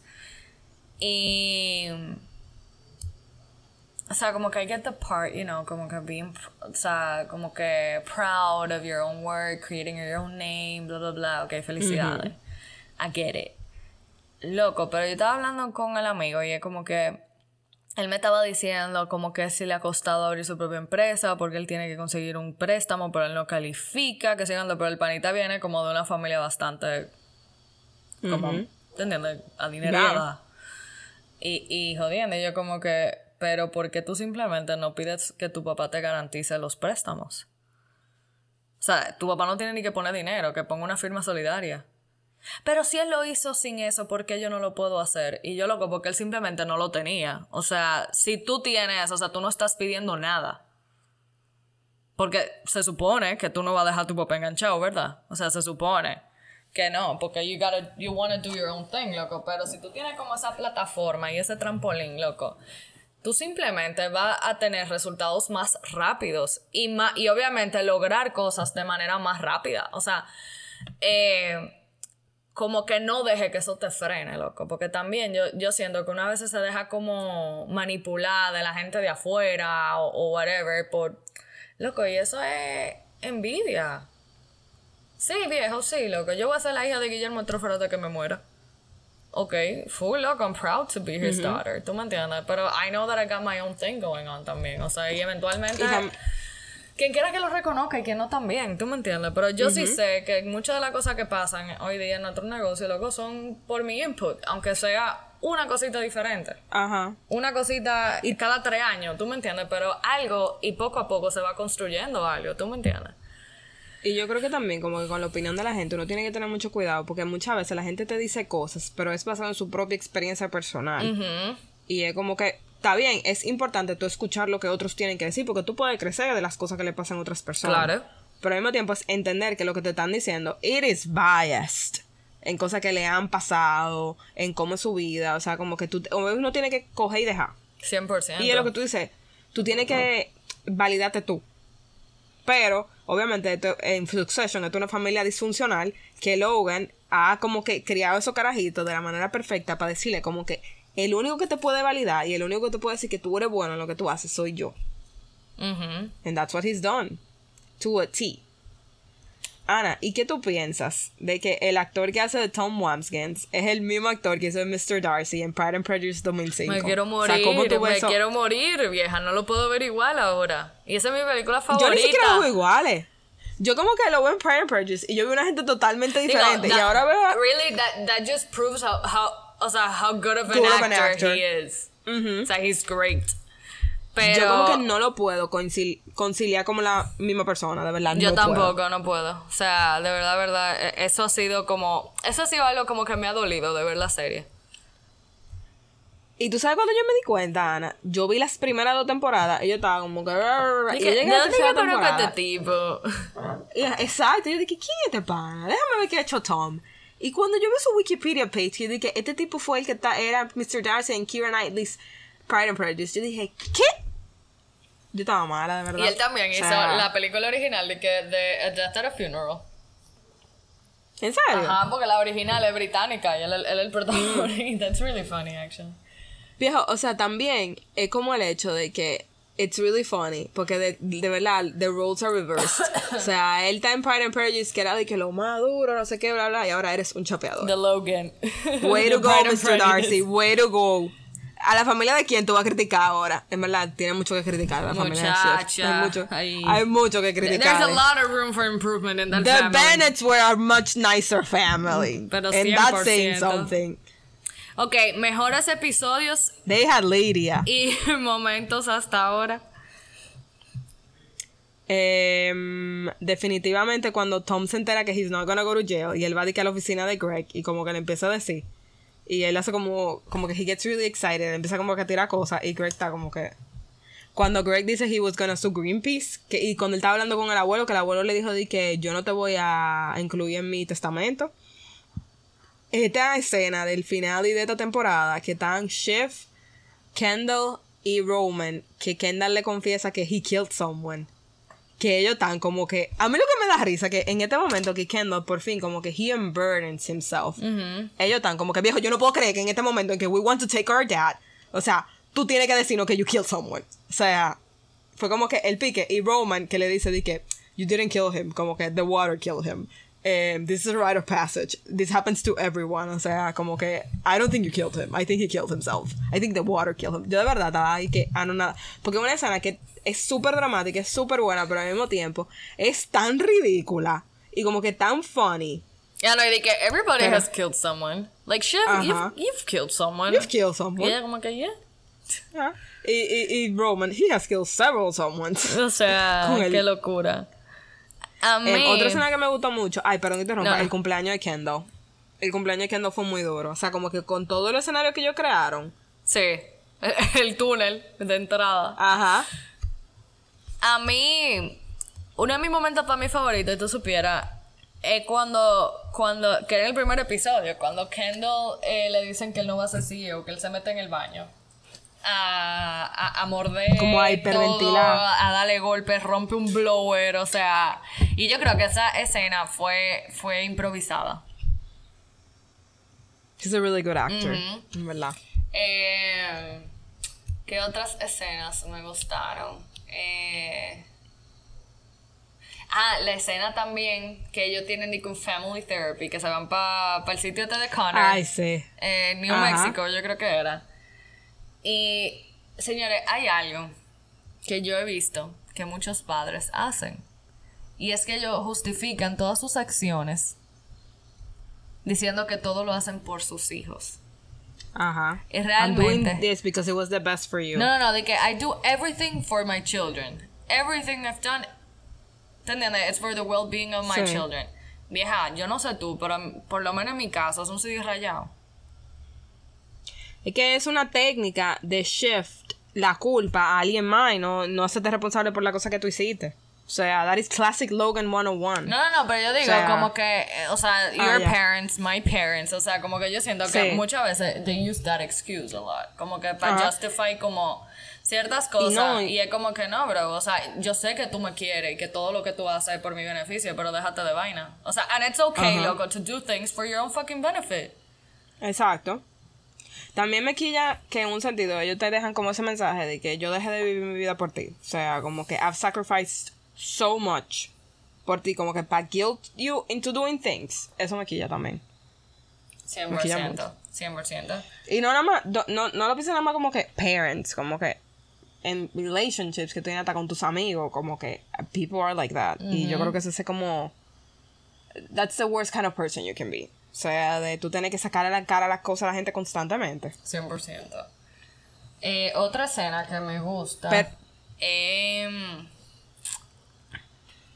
Y. O sea, como que I get the part, you know, como que being, o sea, como que proud of your own work, creating your own name, bla, bla, bla. Ok, felicidades. I get it. Loco, pero yo estaba hablando con el amigo y es como que él me estaba diciendo como que si le ha costado abrir su propia empresa porque él tiene que conseguir un préstamo, pero él no califica, que sigan, pero el panita viene como de una familia bastante, como, ¿te entiendes? Adinerada. Y, y jodiendo, y yo como que, pero ¿por qué tú simplemente no pides que tu papá te garantice los préstamos? O sea, tu papá no tiene ni que poner dinero, que ponga una firma solidaria. Pero si él lo hizo sin eso, ¿por qué yo no lo puedo hacer? Y yo loco, porque él simplemente no lo tenía. O sea, si tú tienes, o sea, tú no estás pidiendo nada. Porque se supone que tú no vas a dejar tu papá enganchado, ¿verdad? O sea, se supone que no, porque you gotta, you wanna do your own thing, loco. Pero si tú tienes como esa plataforma y ese trampolín, loco, tú simplemente vas a tener resultados más rápidos y, ma- y obviamente lograr cosas de manera más rápida. O sea, eh, como que no deje que eso te frene, loco. Porque también yo, yo siento que una vez se deja como manipular de la gente de afuera o, o whatever por... Loco, y eso es envidia. Sí, viejo, sí, loco. Yo voy a ser la hija de Guillermo Trófero hasta que me muera. Ok, full loco, I'm proud to be his daughter. ¿Tú me entiendes? Pero I know that I got my own thing going on también. O sea, y eventualmente... Y Quien quiera que lo reconozca y quien no también, ¿tú me entiendes? Pero yo sí sé que muchas de las cosas que pasan hoy día en nuestro negocio, loco, son por mi input, aunque sea una cosita diferente. Ajá. Una cosita y cada tres años, ¿tú me entiendes? Pero algo y poco a poco se va construyendo algo, ¿tú me entiendes? Y yo creo que también, como que con la opinión de la gente, uno tiene que tener mucho cuidado, porque muchas veces la gente te dice cosas, pero es basado en su propia experiencia personal. Y es como que, está bien, es importante tú escuchar lo que otros tienen que decir, porque tú puedes crecer de las cosas que le pasan a otras personas. Claro. Pero al mismo tiempo es entender que lo que te están diciendo, it is biased. En cosas que le han pasado, en cómo es su vida. O sea, como que tú, uno tiene que coger y dejar. 100%. Y es lo que tú dices, tú tienes que validarte tú. Pero, obviamente, esto- en Succession, esto es una familia disfuncional que Logan ha como que criado esos carajitos de la manera perfecta para decirle como que el único que te puede validar y el único que te puede decir que tú eres bueno en lo que tú haces soy yo. And that's what he's done. To a T. Ana, ¿y qué tú piensas de que el actor que hace de Tom Wamsgans es el mismo actor que hizo de Mr. Darcy en Pride and Prejudice 2005? Me quiero O morir, sea, ¿cómo tú me quiero morir, vieja, no lo puedo ver igual ahora. Y esa es mi película Yo favorita. ni siquiera los veo iguales. Yo como que lo veo en Pride and Prejudice y yo veo una gente totalmente Digo, diferente. y ahora veo. Really, that, that just proves how, how, o sea, how good of an, Good of an actor, he is. O sea, he's great. Pero Yo como que no lo puedo concil- conciliar como la misma persona, de verdad. Yo no puedo. tampoco, no puedo. O sea, de verdad, de verdad, e- eso ha sido como... Eso ha sido algo como que me ha dolido de ver la serie. Y tú sabes cuando yo me di cuenta, Ana, yo vi las primeras dos temporadas y yo estaba como que... Y, Y yo que, llegué ¿De a la dónde tercera yo conozco a temporada. este tipo? Y- Exacto, yo dije, ¿quién es este pana? Déjame ver qué ha hecho Tom. Y cuando yo vi su Wikipedia page, yo dije, este tipo fue el que era Mr. Darcy en Keira Knightley's Pride and Prejudice. Yo dije, ¿qué? Yo estaba mala, de verdad. Y él también O hizo la película original de que de A Death at a Funeral. ¿En serio? Ajá, porque la original es británica y él, él es el protagonista. <laughs> That's really funny, actually. Viejo, o sea, también es como el hecho de que it's really funny, porque de, de verdad, the roles are reversed. o sea, él está en Pride and Prejudice, que era de que lo más duro, no sé qué, bla, bla, y ahora eres un chapeador. The Logan. Way to go, Mr. Darcy, way to go. A la familia de quién tú vas a criticar ahora. En verdad, tiene mucho que criticar a la familia de. Muchacha, Hay mucho, ahí. hay mucho que There's criticar. a lot of room for improvement in that The family. Bennetts were a much nicer family. Pero and that's 100%. saying something. Ok, mejores episodios They had Lydia. <laughs> y momentos hasta ahora. Em, definitivamente cuando Tom se entera que he's not gonna go to jail y él va de que a la oficina de Greg y como que le empieza a decir y él hace como como que he gets really excited empieza como que a tirar cosas y Greg está como que cuando Greg dice he was gonna sue Greenpeace que, y cuando él estaba hablando con el abuelo que el abuelo le dijo de que yo no te voy a incluir en mi testamento esta escena del final y de esta temporada que están Chef Kendall y Roman que Kendall le confiesa que he killed someone. Que ellos están como que a mí lo que me da risa que en este momento que Kendall por fin como que he unburdens himself ellos están como que viejo yo no puedo creer que en este momento en que we want to take our dad o sea tú tienes que decirnos que you killed someone. O sea fue como que el pique y Roman que le dice de que you didn't kill him como que the water killed him Um, this is a rite of passage. This happens to everyone. O sea, como que I don't think you killed him. I think he killed himself. I think the water killed him. Yo de verdad estaba ahí que anonada. Porque es una escena que es súper dramática, es súper buena, pero al mismo tiempo es tan ridícula y como que tan funny. Ya no, que everybody Pero- has killed someone. Like, Chef, Ajá. you've, you've killed someone. You've killed someone. ella como que, yeah. Ah. Y, y, y Roman, he has killed several someones. O sea, <laughs> qué locura. Eh, otra escena que me gustó mucho, ay, perdón que no. el cumpleaños de Kendall. El cumpleaños de Kendall fue muy duro. O sea, como que con todo el escenario que ellos crearon. Sí, el, <laughs> el túnel de entrada. Ajá. A mí, uno de mis momentos para mí favoritos, y tú supieras, es cuando, cuando, que era el primer episodio, cuando Kendall eh, le dicen que él no va a ser CEO, que él se mete en el baño. A, a, a morder Como a hiperventilar. todo, a darle golpes, rompe un blower, o sea, y yo creo que esa escena fue, fue improvisada. He's a really good actor. En verdad. Eh, ¿Qué otras escenas me gustaron? Eh, ah, la escena también que ellos tienen de con Family Therapy, que se van para el sitio este de Connor. Ay, sí. eh, New Ajá. Mexico, yo creo que era. Y, señores, hay algo que yo he visto que muchos padres hacen. Y es que ellos justifican todas sus acciones diciendo que todo lo hacen por sus hijos. Ajá. Y I'm doing realmente- this because it was the best for you. No, no, no, de que I do everything for my children. Everything I've done, ¿te entiendes? It's for the well-being of my Sí. children. Vieja, yo no sé tú, pero por lo menos en mi casa es un CD rayado. Es que es una técnica de shift la culpa a alguien más y no, no hacerte responsable por la cosa que tú hiciste. O sea, that is classic Logan 101. No, no, no, pero yo digo O sea- como que, eh, o sea, your ya. parents, my parents, o sea, como que yo siento que Sí. muchas veces they use that excuse a lot, como que para Ajá. justify como ciertas cosas no, y, es como que no, bro, o sea, yo sé que tú me quieres y que todo lo que tú haces es por mi beneficio, pero déjate de vaina. O sea, and it's okay, Ajá. loco, to do things for your own fucking benefit. Exacto. También me quilla que en un sentido ellos te dejan como ese mensaje de que yo dejé de vivir mi vida por ti. O sea, como que I've sacrificed so much por ti, como que para guilt you into doing things. Eso me quilla también. 100%, mucho. 100%. Y no nada más, no, no lo pienses nada más como que parents, como que en relationships que tú tienes hasta con tus amigos, como que people are like that. Y yo creo que ese es como, that's the worst kind of person you can be. O sea, de tú tener que sacarle la cara a las cosas a la gente constantemente. 100%. Eh, otra escena que me gusta. Pero- Em,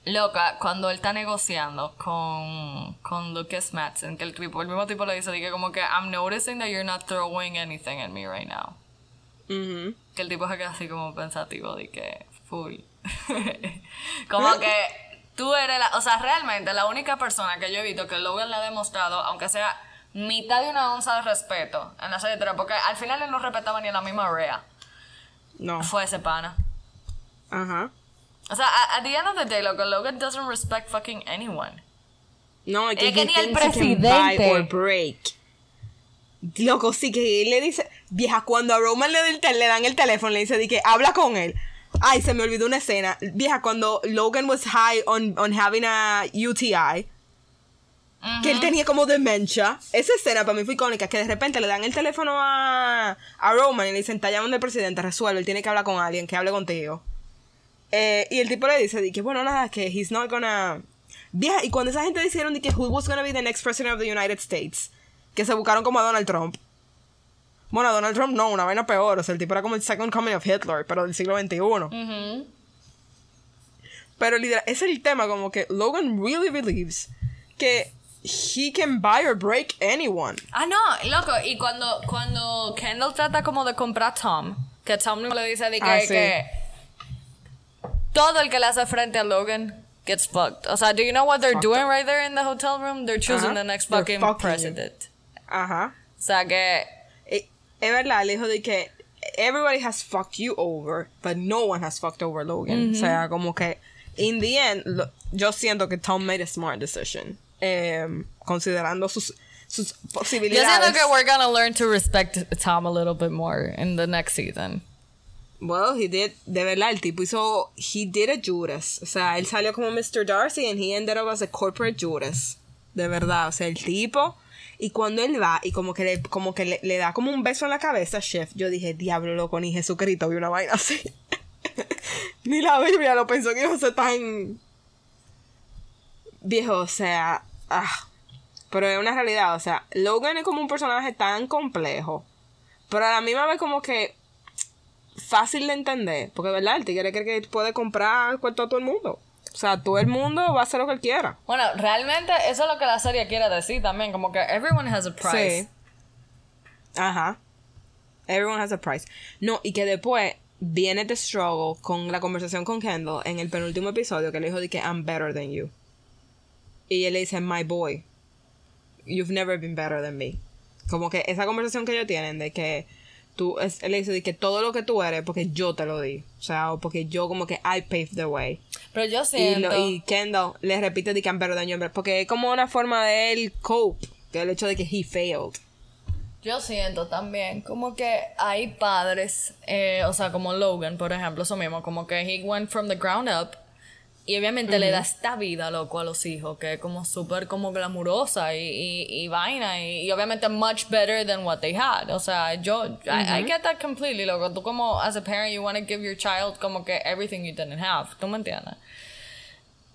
loca, cuando él está negociando con, con Lucas Madsen, que el tipo, el mismo tipo le dice, que como que I'm noticing that you're not throwing anything at me right now. Ujú. Que el tipo se queda así como pensativo de que full. <laughs> como que tú eres la, o sea, realmente la única persona que yo he visto que Logan le ha demostrado, aunque sea mitad de una onza de respeto en la serie, entera, porque al final él no respetaba ni a la misma Rhea, No. fue ese pana. Ajá. O sea, at the end of the day, loco, Logan doesn't respect fucking anyone. No, es que, Es que ni el presidente. or break. Loco, sí que él le dice, vieja, cuando a Roman le, le dan el teléfono, le dice, di que habla con él. Ay, se me olvidó una escena. Vieja, cuando Logan was high on, on having a UTI, que él tenía como demencia. Esa escena para mí fue icónica, que de repente le dan el teléfono a, a Roman y le dicen, está llamando el presidente, resuelve, él tiene que hablar con alguien, que hable contigo. Eh, y el tipo le dice, di que bueno, nada, que he's not gonna... Vieja, y cuando esa gente dijeron que who was gonna be the next president of the United States, que se buscaron como a Donald Trump. Bueno, Donald Trump no, una vaina peor, o sea, el tipo era como el second coming of Hitler, pero del siglo XXI. Ujú. Pero literal, es el tema como que Logan really believes que he can buy or break anyone. Ah, no, loco, y cuando, cuando Kendall trata como de comprar a Tom, que Tom le dice de que, Ah, sí. que todo el que le hace frente a Logan gets fucked. O sea, do you know what they're Fucked doing right there in the hotel room? They're choosing the next fucking, president. Ajá. O sea que, Es verdad, le dijo de que everybody has fucked you over, but no one has fucked over Logan. O sea, como que in the end, lo- yo siento que Tom made a smart decision. em, considerando sus, sus yo posibilidades. siento que we're gonna learn to respect Tom a little bit more in the next season. Well, he did, de verdad, el tipo hizo, he did a Judas. O sea, él salió como Mr. Darcy and he ended up as a corporate Judas. De verdad, o sea, el tipo. Y cuando él va y como que le, como que le, le da como un beso en la cabeza, chef, yo dije, diablo, loco, ni Jesucristo vi una vaina así. <laughs> ni la Biblia lo pensó que iba a ser tan viejo, o sea, ah. Pero es una realidad, o sea, Logan es como un personaje tan complejo, pero a la misma vez como que fácil de entender, porque verdad, el tigre cree que puede comprar cuarto a todo el mundo. O sea, todo el mundo va a hacer lo que él quiera. Bueno, realmente eso es lo que la serie quiere decir también, como que everyone has a price. Sí. Ajá. Everyone has a price. No, y que después viene The Struggle con la conversación con Kendall en el penúltimo episodio que le dijo de que I'm better than you. Y él le dice, my boy, you've never been better than me. Como que esa conversación que ellos tienen de que tú, es- él dice de que todo lo que tú eres porque yo te lo di. O sea, o porque yo como que I paved the way. Pero yo Y, siento... lo- y Kendall le repite de que I'm better than you, porque es como una forma de él cope, que el hecho de que he failed. Yo siento también como que hay padres, eh, o sea, como Logan, por ejemplo, eso mismo, como que he went from the ground up y obviamente le da esta vida, loco, a los hijos, que es como súper como glamurosa y, y, y vaina y, y obviamente much better than what they had. O sea, yo, I, I get that completely, loco. Tú como, as a parent, you want to give your child como que everything you didn't have. ¿Tú me entiendes?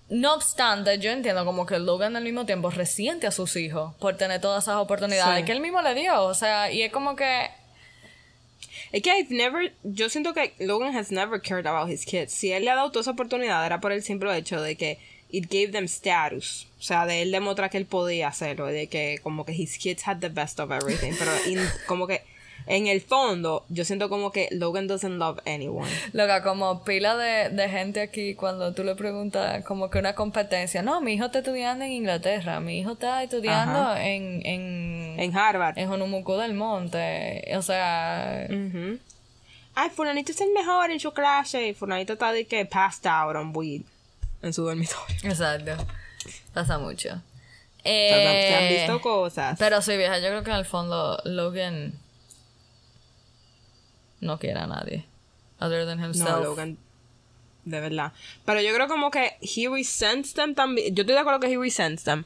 No obstante, yo entiendo como que Logan al mismo tiempo resiente a sus hijos por tener todas esas oportunidades Sí. que él mismo le dio. O sea, y es como que. Es que I've never, yo siento que Logan has never cared about his kids. Si él le ha dado toda esa oportunidad era por el simple hecho de que it gave them status. O sea, de él demostrar que él podía hacerlo, de que como que his kids had the best of everything. Pero como que en el fondo, yo siento como que Logan doesn't love anyone. Loca, como pila de, de gente aquí cuando tú le preguntas como que una competencia. No, mi hijo está estudiando en Inglaterra. Mi hijo está estudiando en, en, En Harvard. en Honumuco del Monte. O sea. Ay, fulanito es el mejor en su clase. Y fulanito está de que passed out on weed en su dormitorio. exacto. Pasa mucho. O sea, se han Eh, visto cosas. Pero sí, vieja, yo creo que en el fondo Logan no quiere a nadie. Other than himself. No, Logan. De verdad. Pero yo creo como que he resents them también. Yo estoy de acuerdo que he resents them.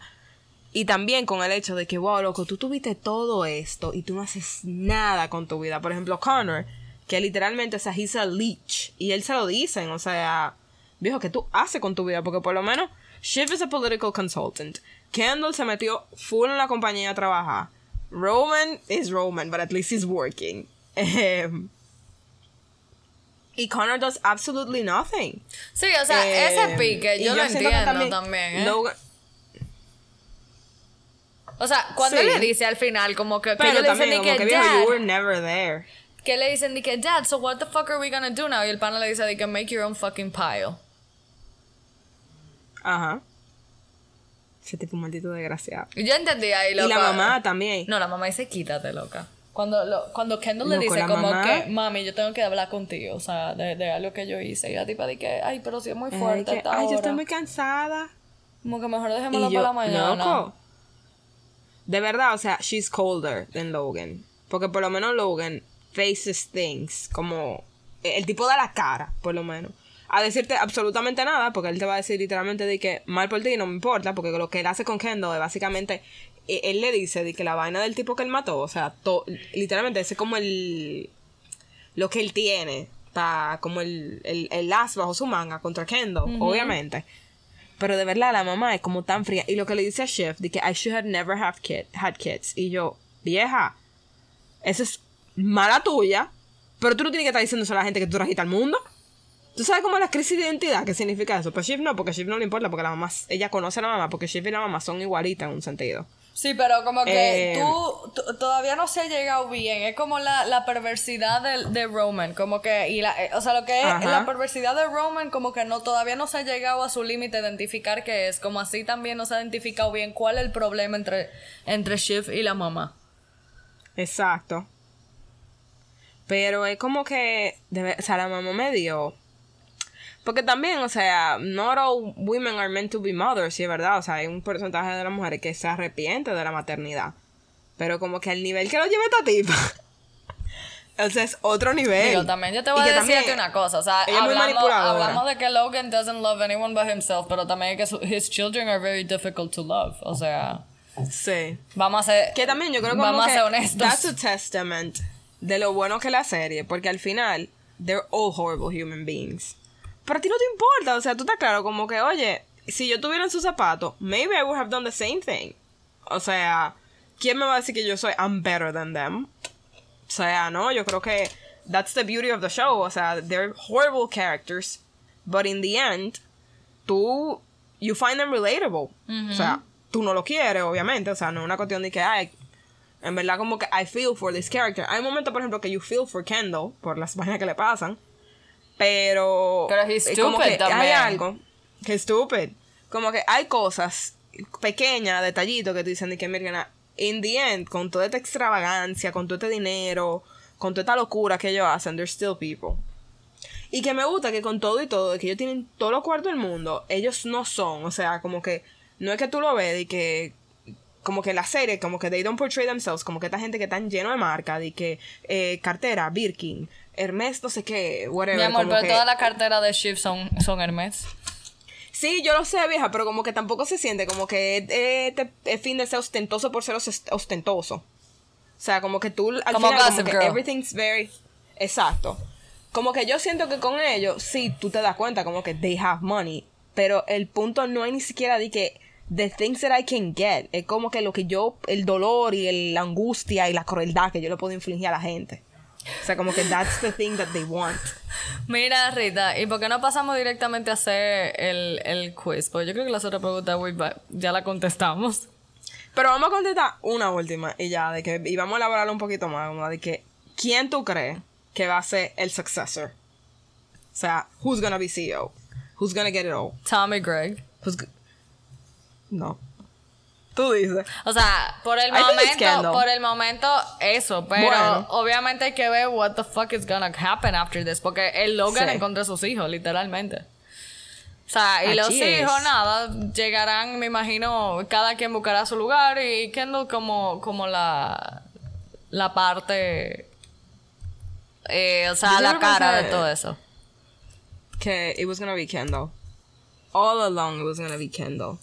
Y también con el hecho de que, wow, loco, tú tuviste todo esto y tú no haces nada con tu vida. Por ejemplo, Connor, que literalmente, o sea, he's a leech. Y él se lo dicen, o sea, viejo, ¿qué tú haces con tu vida? Porque por lo menos, Shiv is a political consultant. Kendall se metió full en la compañía a trabajar. Roman is Roman, but at least he's working. <laughs> Y Connor does absolutely nothing. Sí, o sea, Eh, ese pique y yo, lo entiendo también, ¿eh? Logan- O sea, cuando Sí. le dice al final como que, que pero ellos le dicen también, que que dad, you were never there. que le dicen ni que dad, so what the fuck are we gonna do now? Y el pana le dice de que make your own fucking pile. Ajá. Ese tipo maldito desgraciado. Y yo entendí ahí, Y loca. la mamá también. No, la mamá dice quítate, loca. Cuando, lo, cuando Kendall le dice como mamá- que, mami, yo tengo que hablar contigo, o sea, de, de algo que yo hice. Y la tipa dice, ay, pero si es muy Ay, fuerte que, esta ay, yo estoy hora". muy cansada. Como que mejor dejémoslo para la mañana. loco. De verdad, o sea, she's colder than Logan. Porque por lo menos Logan faces things. Como el tipo da la cara, por lo menos. A decirte absolutamente nada, porque él te va a decir literalmente de que mal por ti no me importa, porque lo que él hace con Kendall es básicamente. E- Él le dice de que la vaina del tipo que él mató, o sea, to- literalmente ese es como el. Lo que él tiene, para como el, el, el as bajo su manga contra Kendall, obviamente. Pero de verdad, la mamá es como tan fría. Y lo que le dice a Chef, de que I should have never have kid, had kids. Y yo, vieja, eso es mala tuya. Pero tú no tienes que estar diciéndose a la gente que tú trajiste al mundo. ¿Tú sabes cómo es la crisis de identidad? ¿Qué significa eso? Pues Shiv no, porque Shiv no le importa, porque la mamá, ella conoce a la mamá, porque Shiv y la mamá son igualitas en un sentido. Sí, pero como que Eh, tú, todavía no se ha llegado bien. Es como la, la perversidad de, de Roman. Como que, y la, eh, o sea, lo que es Ajá. la perversidad de Roman, como que no todavía no se ha llegado a su límite de identificar qué es. Como así también no se ha identificado bien cuál es el problema entre, entre Shiv y la mamá. Exacto. Pero es como que, de ver- o sea, la mamá me dio. Porque también, o sea, not all women are meant to be mothers, sí es verdad. O sea, hay un porcentaje de las mujeres que se arrepiente de la maternidad. Pero como que al nivel que lo lleva esta tipa. <laughs> o sea, es otro nivel. Digo, también yo te voy Y a que decirte una cosa. O sea, hablamos, hablamos de que Logan doesn't love anyone but himself, pero también que his children are very difficult to love. O sea, Sí. vamos a ser, Que también yo creo como vamos a que ser honestos. that's a testament de lo bueno que es la serie, porque al final they're all horrible human beings. Pero a ti no te importa, o sea, tú estás claro como que, oye, si yo tuviera en sus zapatos, maybe I would have done the same thing. O sea, ¿quién me va a decir que yo soy I'm better than them? O sea, no, yo creo que that's the beauty of the show, o sea, they're horrible characters, but in the end tú you find them relatable. O sea, tú no lo quieres, obviamente. O sea, no es una cuestión de que, ay, en verdad como que I feel for this character. Hay momentos, por ejemplo, que you feel for Kendall por las vainas que le pasan. Pero... Pero he's es como stupid que también. Hay algo que es stupid. Como que hay cosas pequeñas, detallitos que te dicen de que, mira, in the end, con toda esta extravagancia, con todo este dinero, con toda esta locura que ellos hacen, they're still people. Y que me gusta que con todo y todo, de que ellos tienen todos los cuartos del mundo, ellos no son, o sea, como que no es que tú lo ves y que como que la serie, como que they don't portray themselves, como que esta gente que están lleno de marca, de que eh, cartera, Birkin, Hermes, no sé qué, whatever. Mi amor, pero que- toda la cartera de Shiv son, son Hermes. Sí, yo lo sé, vieja, pero como que tampoco se siente como que eh, este es fin de ser ostentoso por ser os- ostentoso. O sea, como que tú al Como final como que Girl. everything's very exacto. Como que yo siento que con ellos sí tú te das cuenta como que they have money, pero el punto no es ni siquiera de que the things that I can get, es como que lo que yo el dolor y el- la angustia y la crueldad que yo le puedo infligir a la gente. O sea, como que that's the thing that they want. Mira, Rita, ¿y por qué no pasamos directamente a hacer el, el quiz? Porque yo creo que las otras preguntas ya la contestamos. Pero vamos a contestar una última y ya, de que, y vamos a elaborarlo un poquito más, como de que, ¿quién tú crees que va a ser el successor? O sea, who's gonna be CEO? Who's gonna get it all? Tommy Greg. Who's no. Tú dices. O sea, por el I momento, por el momento, eso. Pero Bueno. obviamente hay que ver what the fuck is gonna happen after this. Porque el Logan Sí. encontró a sus hijos, literalmente. O sea, y los es. hijos, nada, llegarán, me imagino, cada quien buscará su lugar y Kendall como, como la, la parte, eh, o sea, Yo la cara de todo eso. Que it was gonna be Kendall. All along it was gonna be Kendall.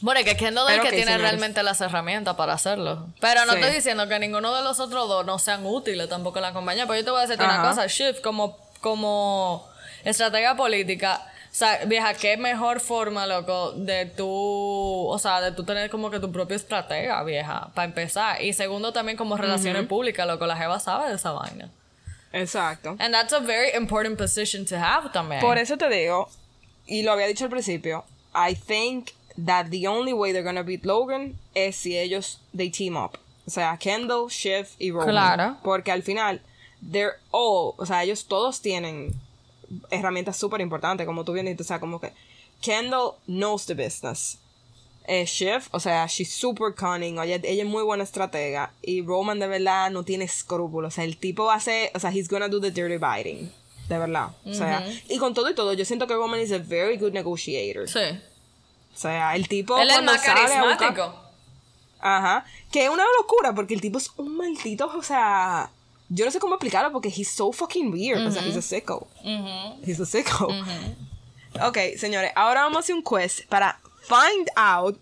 Bueno, es que Kendall es el Pero que ok, tiene señores. realmente las herramientas para hacerlo. Pero no Sí. estoy diciendo que ninguno de los otros dos no sean útiles tampoco en la compañía. Pero yo te voy a decir una cosa. Shift como, como estratega política. O sea, vieja, qué mejor forma, loco, de tú, o sea, de tú tener como que tu propio estratega, vieja, para empezar. Y segundo, también como relaciones públicas, loco, la jeva sabe de esa vaina. Exacto. And that's a very important position to have también. Por eso te digo, y lo había dicho al principio, I think that the only way they're gonna beat Logan es si ellos they team up. O sea, Kendall, Shiv y Roman. Claro. Porque al final, they're all, o sea, ellos todos tienen herramientas súper importantes, como tú bien dijiste, o sea, como que Kendall knows the business. Eh, Shiv, o sea, she's super cunning, ella, ella es muy buena estratega, y Roman de verdad no tiene escrúpulos, o sea, el tipo hace, o sea, he's gonna do the dirty biting, de verdad, o sea, y con todo y todo, yo siento que Roman is a very good negotiator, Sí. O sea, el tipo Él es cuando más buscar- carismático. Ajá. Que es una locura porque el tipo es un maldito, o sea, yo no sé cómo explicarlo porque he's so fucking weird. O sea, he's a sicko. He's a sicko. Ok, señores, ahora vamos a hacer un quest para find out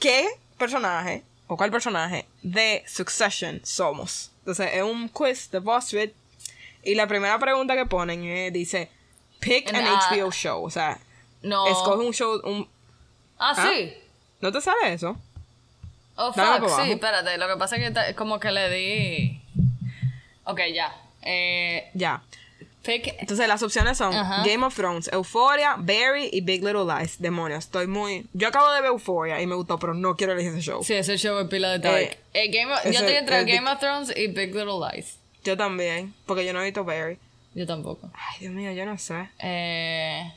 qué personaje o cuál personaje de Succession somos. Entonces, es un quiz de BuzzFeed y la primera pregunta que ponen es, dice, pick an HBO show. O sea, No. escoge un show, un... Ah, ¿Ah? sí. ¿No te sale eso? Oh, Dale fuck, sí, espérate. Lo que pasa es que como que le di... Ok, ya. Eh, Ya. pick... Entonces las opciones son. Game of Thrones, Euphoria, Barry y Big Little Lies. Demonios, estoy muy... Yo acabo de ver Euphoria y me gustó, pero no quiero elegir ese show. Sí, ese show es pila de dark. Eh, Eh, Game of- yo estoy entre el Game of Thrones y Big Little Lies. Yo también, porque yo no he visto Barry. Yo tampoco. Ay, Dios mío, yo no sé. Eh,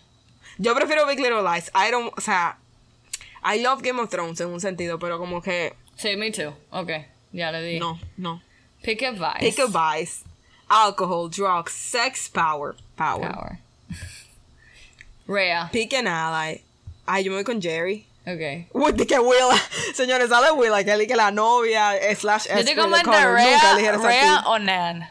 Yo prefiero Big Little Lies. I don't... O sea... I love Game of Thrones en un sentido, pero como que... sí, me too. Ok, ya le di. No, no. Pick a vice. Pick a vice. Alcohol, drugs, sex, power. Power. Power. <laughs> Rhea. Pick an ally. Ay, yo me voy con Jerry. Ok. Uy, que Willa. <laughs> Señores, sale Willa, que que la novia, eh, slash, Yo de entre Connor. Nunca Rhea, Rhea o Nan.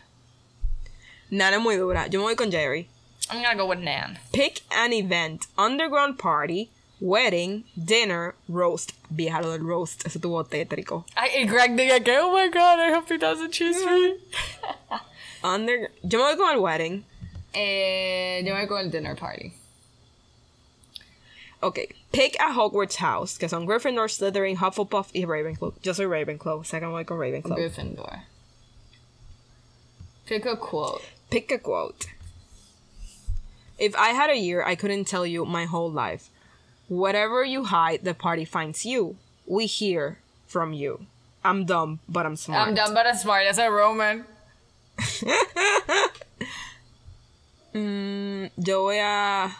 Nana es muy dura. Yo me voy con Jerry. I'm gonna go with Nan. Pick an event. Underground party, wedding, dinner, roast. Vieja lo del roast. Eso tuvo tétrico. Ay, y Greg diga que, oh my god, I hope he doesn't choose me. <laughs> Under... Yo me voy con el wedding. eh, yo me voy con el dinner party. Ok. Pick a Hogwarts house. Que son Gryffindor, Slytherin, Hufflepuff y Ravenclaw. Yo soy Ravenclaw. Second voy con Ravenclaw. Gryffindor. Pick a quote. Pick a quote. If I had a year, I couldn't tell you my whole life. Whatever you hide, the party finds you. We hear from you. I'm dumb, but I'm smart. I'm dumb but I'm smart. That's a Roman. <laughs> Mm, yo voy a.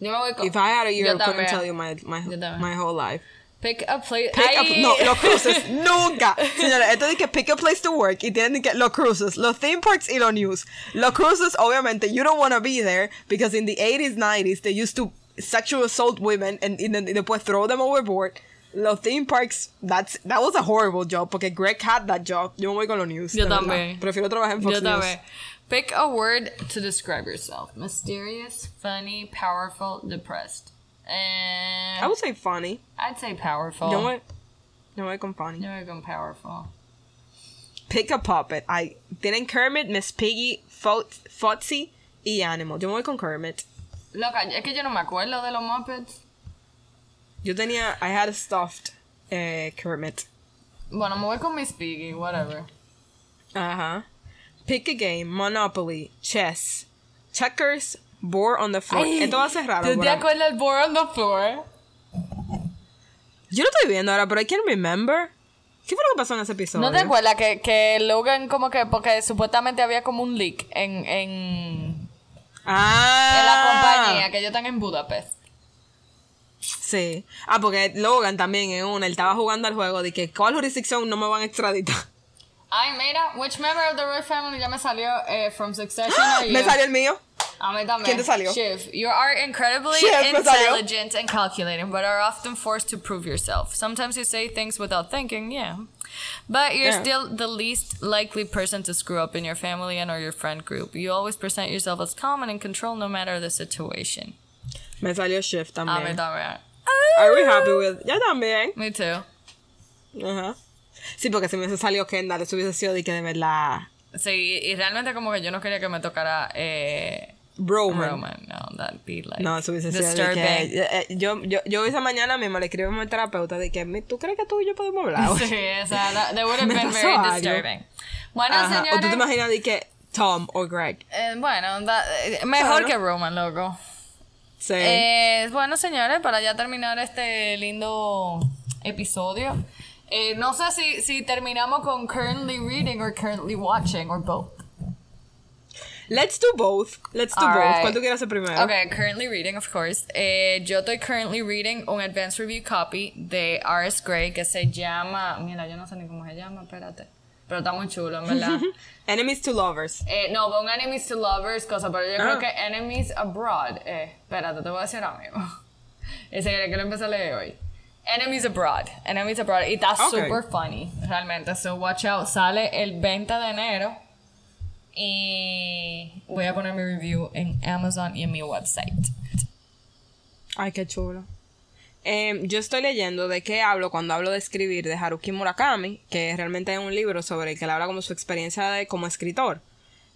Yo me voy con. If I had a year, Yo I couldn't tell you my my, my whole life. Pick a place. Pick a, no, los cruises, <laughs> nunca. Señora, esto de que pick a place to work y tienen que los cruises, los theme parks y los news. Los cruises, obviamente, you don't want to be there because in the 80s, 90s, they used to sexual assault women and, and then después throw them overboard. Los theme parks, that's, that was a horrible job porque Greg had that job. Yo me voy con los news. Yo también. Prefiero trabajar en Fox Yo News. también. Pick a word to describe yourself. Mysterious, funny, powerful, depressed. Eh, I would say funny. I'd say powerful. Yo me, yo me con funny. Yo me con powerful. Pick a puppet. I tienen Kermit, Miss Piggy, Fo- Foxy y Animal. Yo me voy con Kermit. Loca, es que yo no me acuerdo de los Muppets. Yo tenía, I had a stuffed eh, Kermit. Bueno, me voy con Miss Piggy, whatever. Ajá. Pick a game, Monopoly, Chess, Checkers, Board on the Floor. Esto va a ser raro. ¿Tú te acuerdas del board on the floor? Yo lo estoy viendo ahora, pero I can't remember. ¿Qué fue lo que pasó en ese episodio? ¿No te acuerdas que, que Logan como que, porque supuestamente había como un leak en, en, Ah. en la compañía, que ellos están en Budapest? Sí. Ah, porque Logan también en una, él estaba jugando al juego de que ¿cuál jurisdicción no me van a extraditar? Ay, mira, which member of the royal family ya me salió eh, from Succession you? Me salió el mío. A mí ¿Quién te salió? Shiv. You are incredibly Shiv intelligent and calculating, but are often forced to prove yourself. Sometimes you say things without thinking, yeah. But you're Yeah. still the least likely person to screw up in your family and or your friend group. You always present yourself as calm and in control no matter the situation. Salió Shift A mí también. también. Are we happy with? Yo también. Me too. Ajá. Sí, porque si me hubiese salido Kendall, eso hubiese sido de que de verdad. Sí, y realmente como que yo no quería que me tocara eh, Broman. Roman. No, that'd be like No, eso hubiese sido que. eh, yo, yo, yo esa mañana mismo le escribí a mi terapeuta de que, "Mi- ¿tú crees que tú y yo podemos hablar? <laughs> Sí, o sea, that, that would have <laughs> been very algo. disturbing. Bueno, Ajá, señores. O tú te imaginas de que Tom o Greg. eh, bueno, da- eh, mejor Claro. que Roman, loco. Sí. Eh, bueno, señores, para ya terminar este lindo episodio, eh, no sé si, si terminamos con currently reading or currently watching or both. Let's do both. Let's do both. Alright. ¿Cuál tú quieres hacer primero? Okay, currently reading, of course. Eh, yo estoy currently reading un advanced review copy de R.S. Gray que se llama. Mira, yo no sé ni cómo se llama, espérate. Pero está muy chulo, en verdad. <laughs> Enemies to lovers. Eh, no, un Enemies to Lovers, cosa, pero yo Ah. creo que Enemies Abroad. Eh, espérate, te voy a decir ahora mismo. <laughs> Ese que lo empecé a leer hoy. Enemies Abroad. Enemies Abroad. Y está Ok. super funny, realmente. So, watch out. Sale el 20 de enero. Y voy a poner mi review en Amazon y en mi website. Ay, qué chulo. Em, yo estoy leyendo de qué hablo cuando hablo de escribir de Haruki Murakami, que realmente es un libro sobre el que él habla como su experiencia de, como escritor.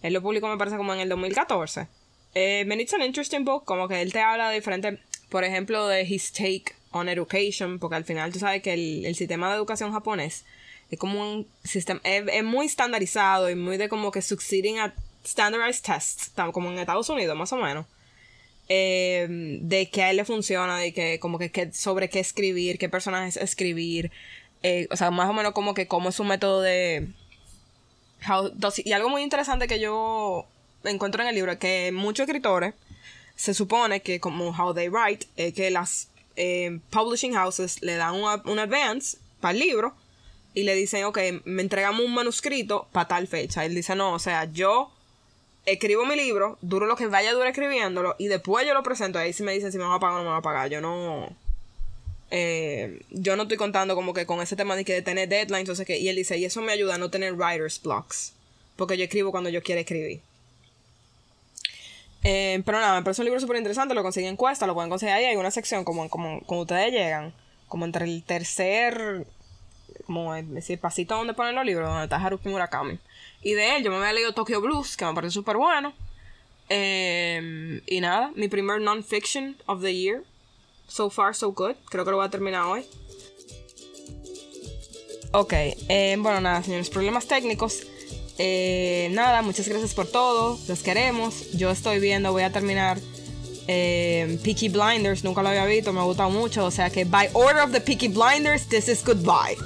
Él lo publicó, me parece, como en el 2014. Eh, and it's an interesting book, como que él te habla de diferentes, por ejemplo, de his take on education, porque al final tú sabes que el, el sistema de educación japonés es como un sistema, es, es muy estandarizado y muy de como que succeeding at standardized tests, como en Estados Unidos, más o menos. Eh, de que a él le funciona, de que como que, sobre qué escribir, qué personajes escribir, eh, o sea, más o menos como que cómo es su método de... how y algo muy interesante que yo encuentro en el libro es que muchos escritores se supone que como how they write, es que las eh, publishing houses le dan un, un advance para el libro y le dicen, ok, me entregamos un manuscrito para tal fecha. Él dice, no, o sea, yo escribo mi libro, duro lo que vaya a escribiéndolo y después yo lo presento. Ahí si me dicen si me van a pagar o no me van a pagar. Yo no. eh, yo no estoy contando como que con ese tema de que tener deadlines, entonces que. Y él dice, y eso me ayuda a no tener writer's blocks. Porque yo escribo cuando yo quiero escribir. Eh, pero nada, me parece un libro súper interesante, lo conseguí en Cuesta, lo pueden conseguir ahí. Hay una sección como, como cuando ustedes llegan, como entre el tercer, como decir, pasito donde ponen los libros, donde está Haruki Murakami. Y de él yo me había leído Tokyo Blues, que me parece súper bueno. Eh, y nada, mi primer non-fiction of the year. So far, so good. Creo que lo voy a terminar hoy. Ok, eh, bueno, nada, señores, problemas técnicos. Eh, nada, muchas gracias por todo. Los queremos. Yo estoy viendo, voy a terminar eh, Peaky Blinders. Nunca lo había visto, me ha gustado mucho. O sea que, by order of the Peaky Blinders, this is goodbye.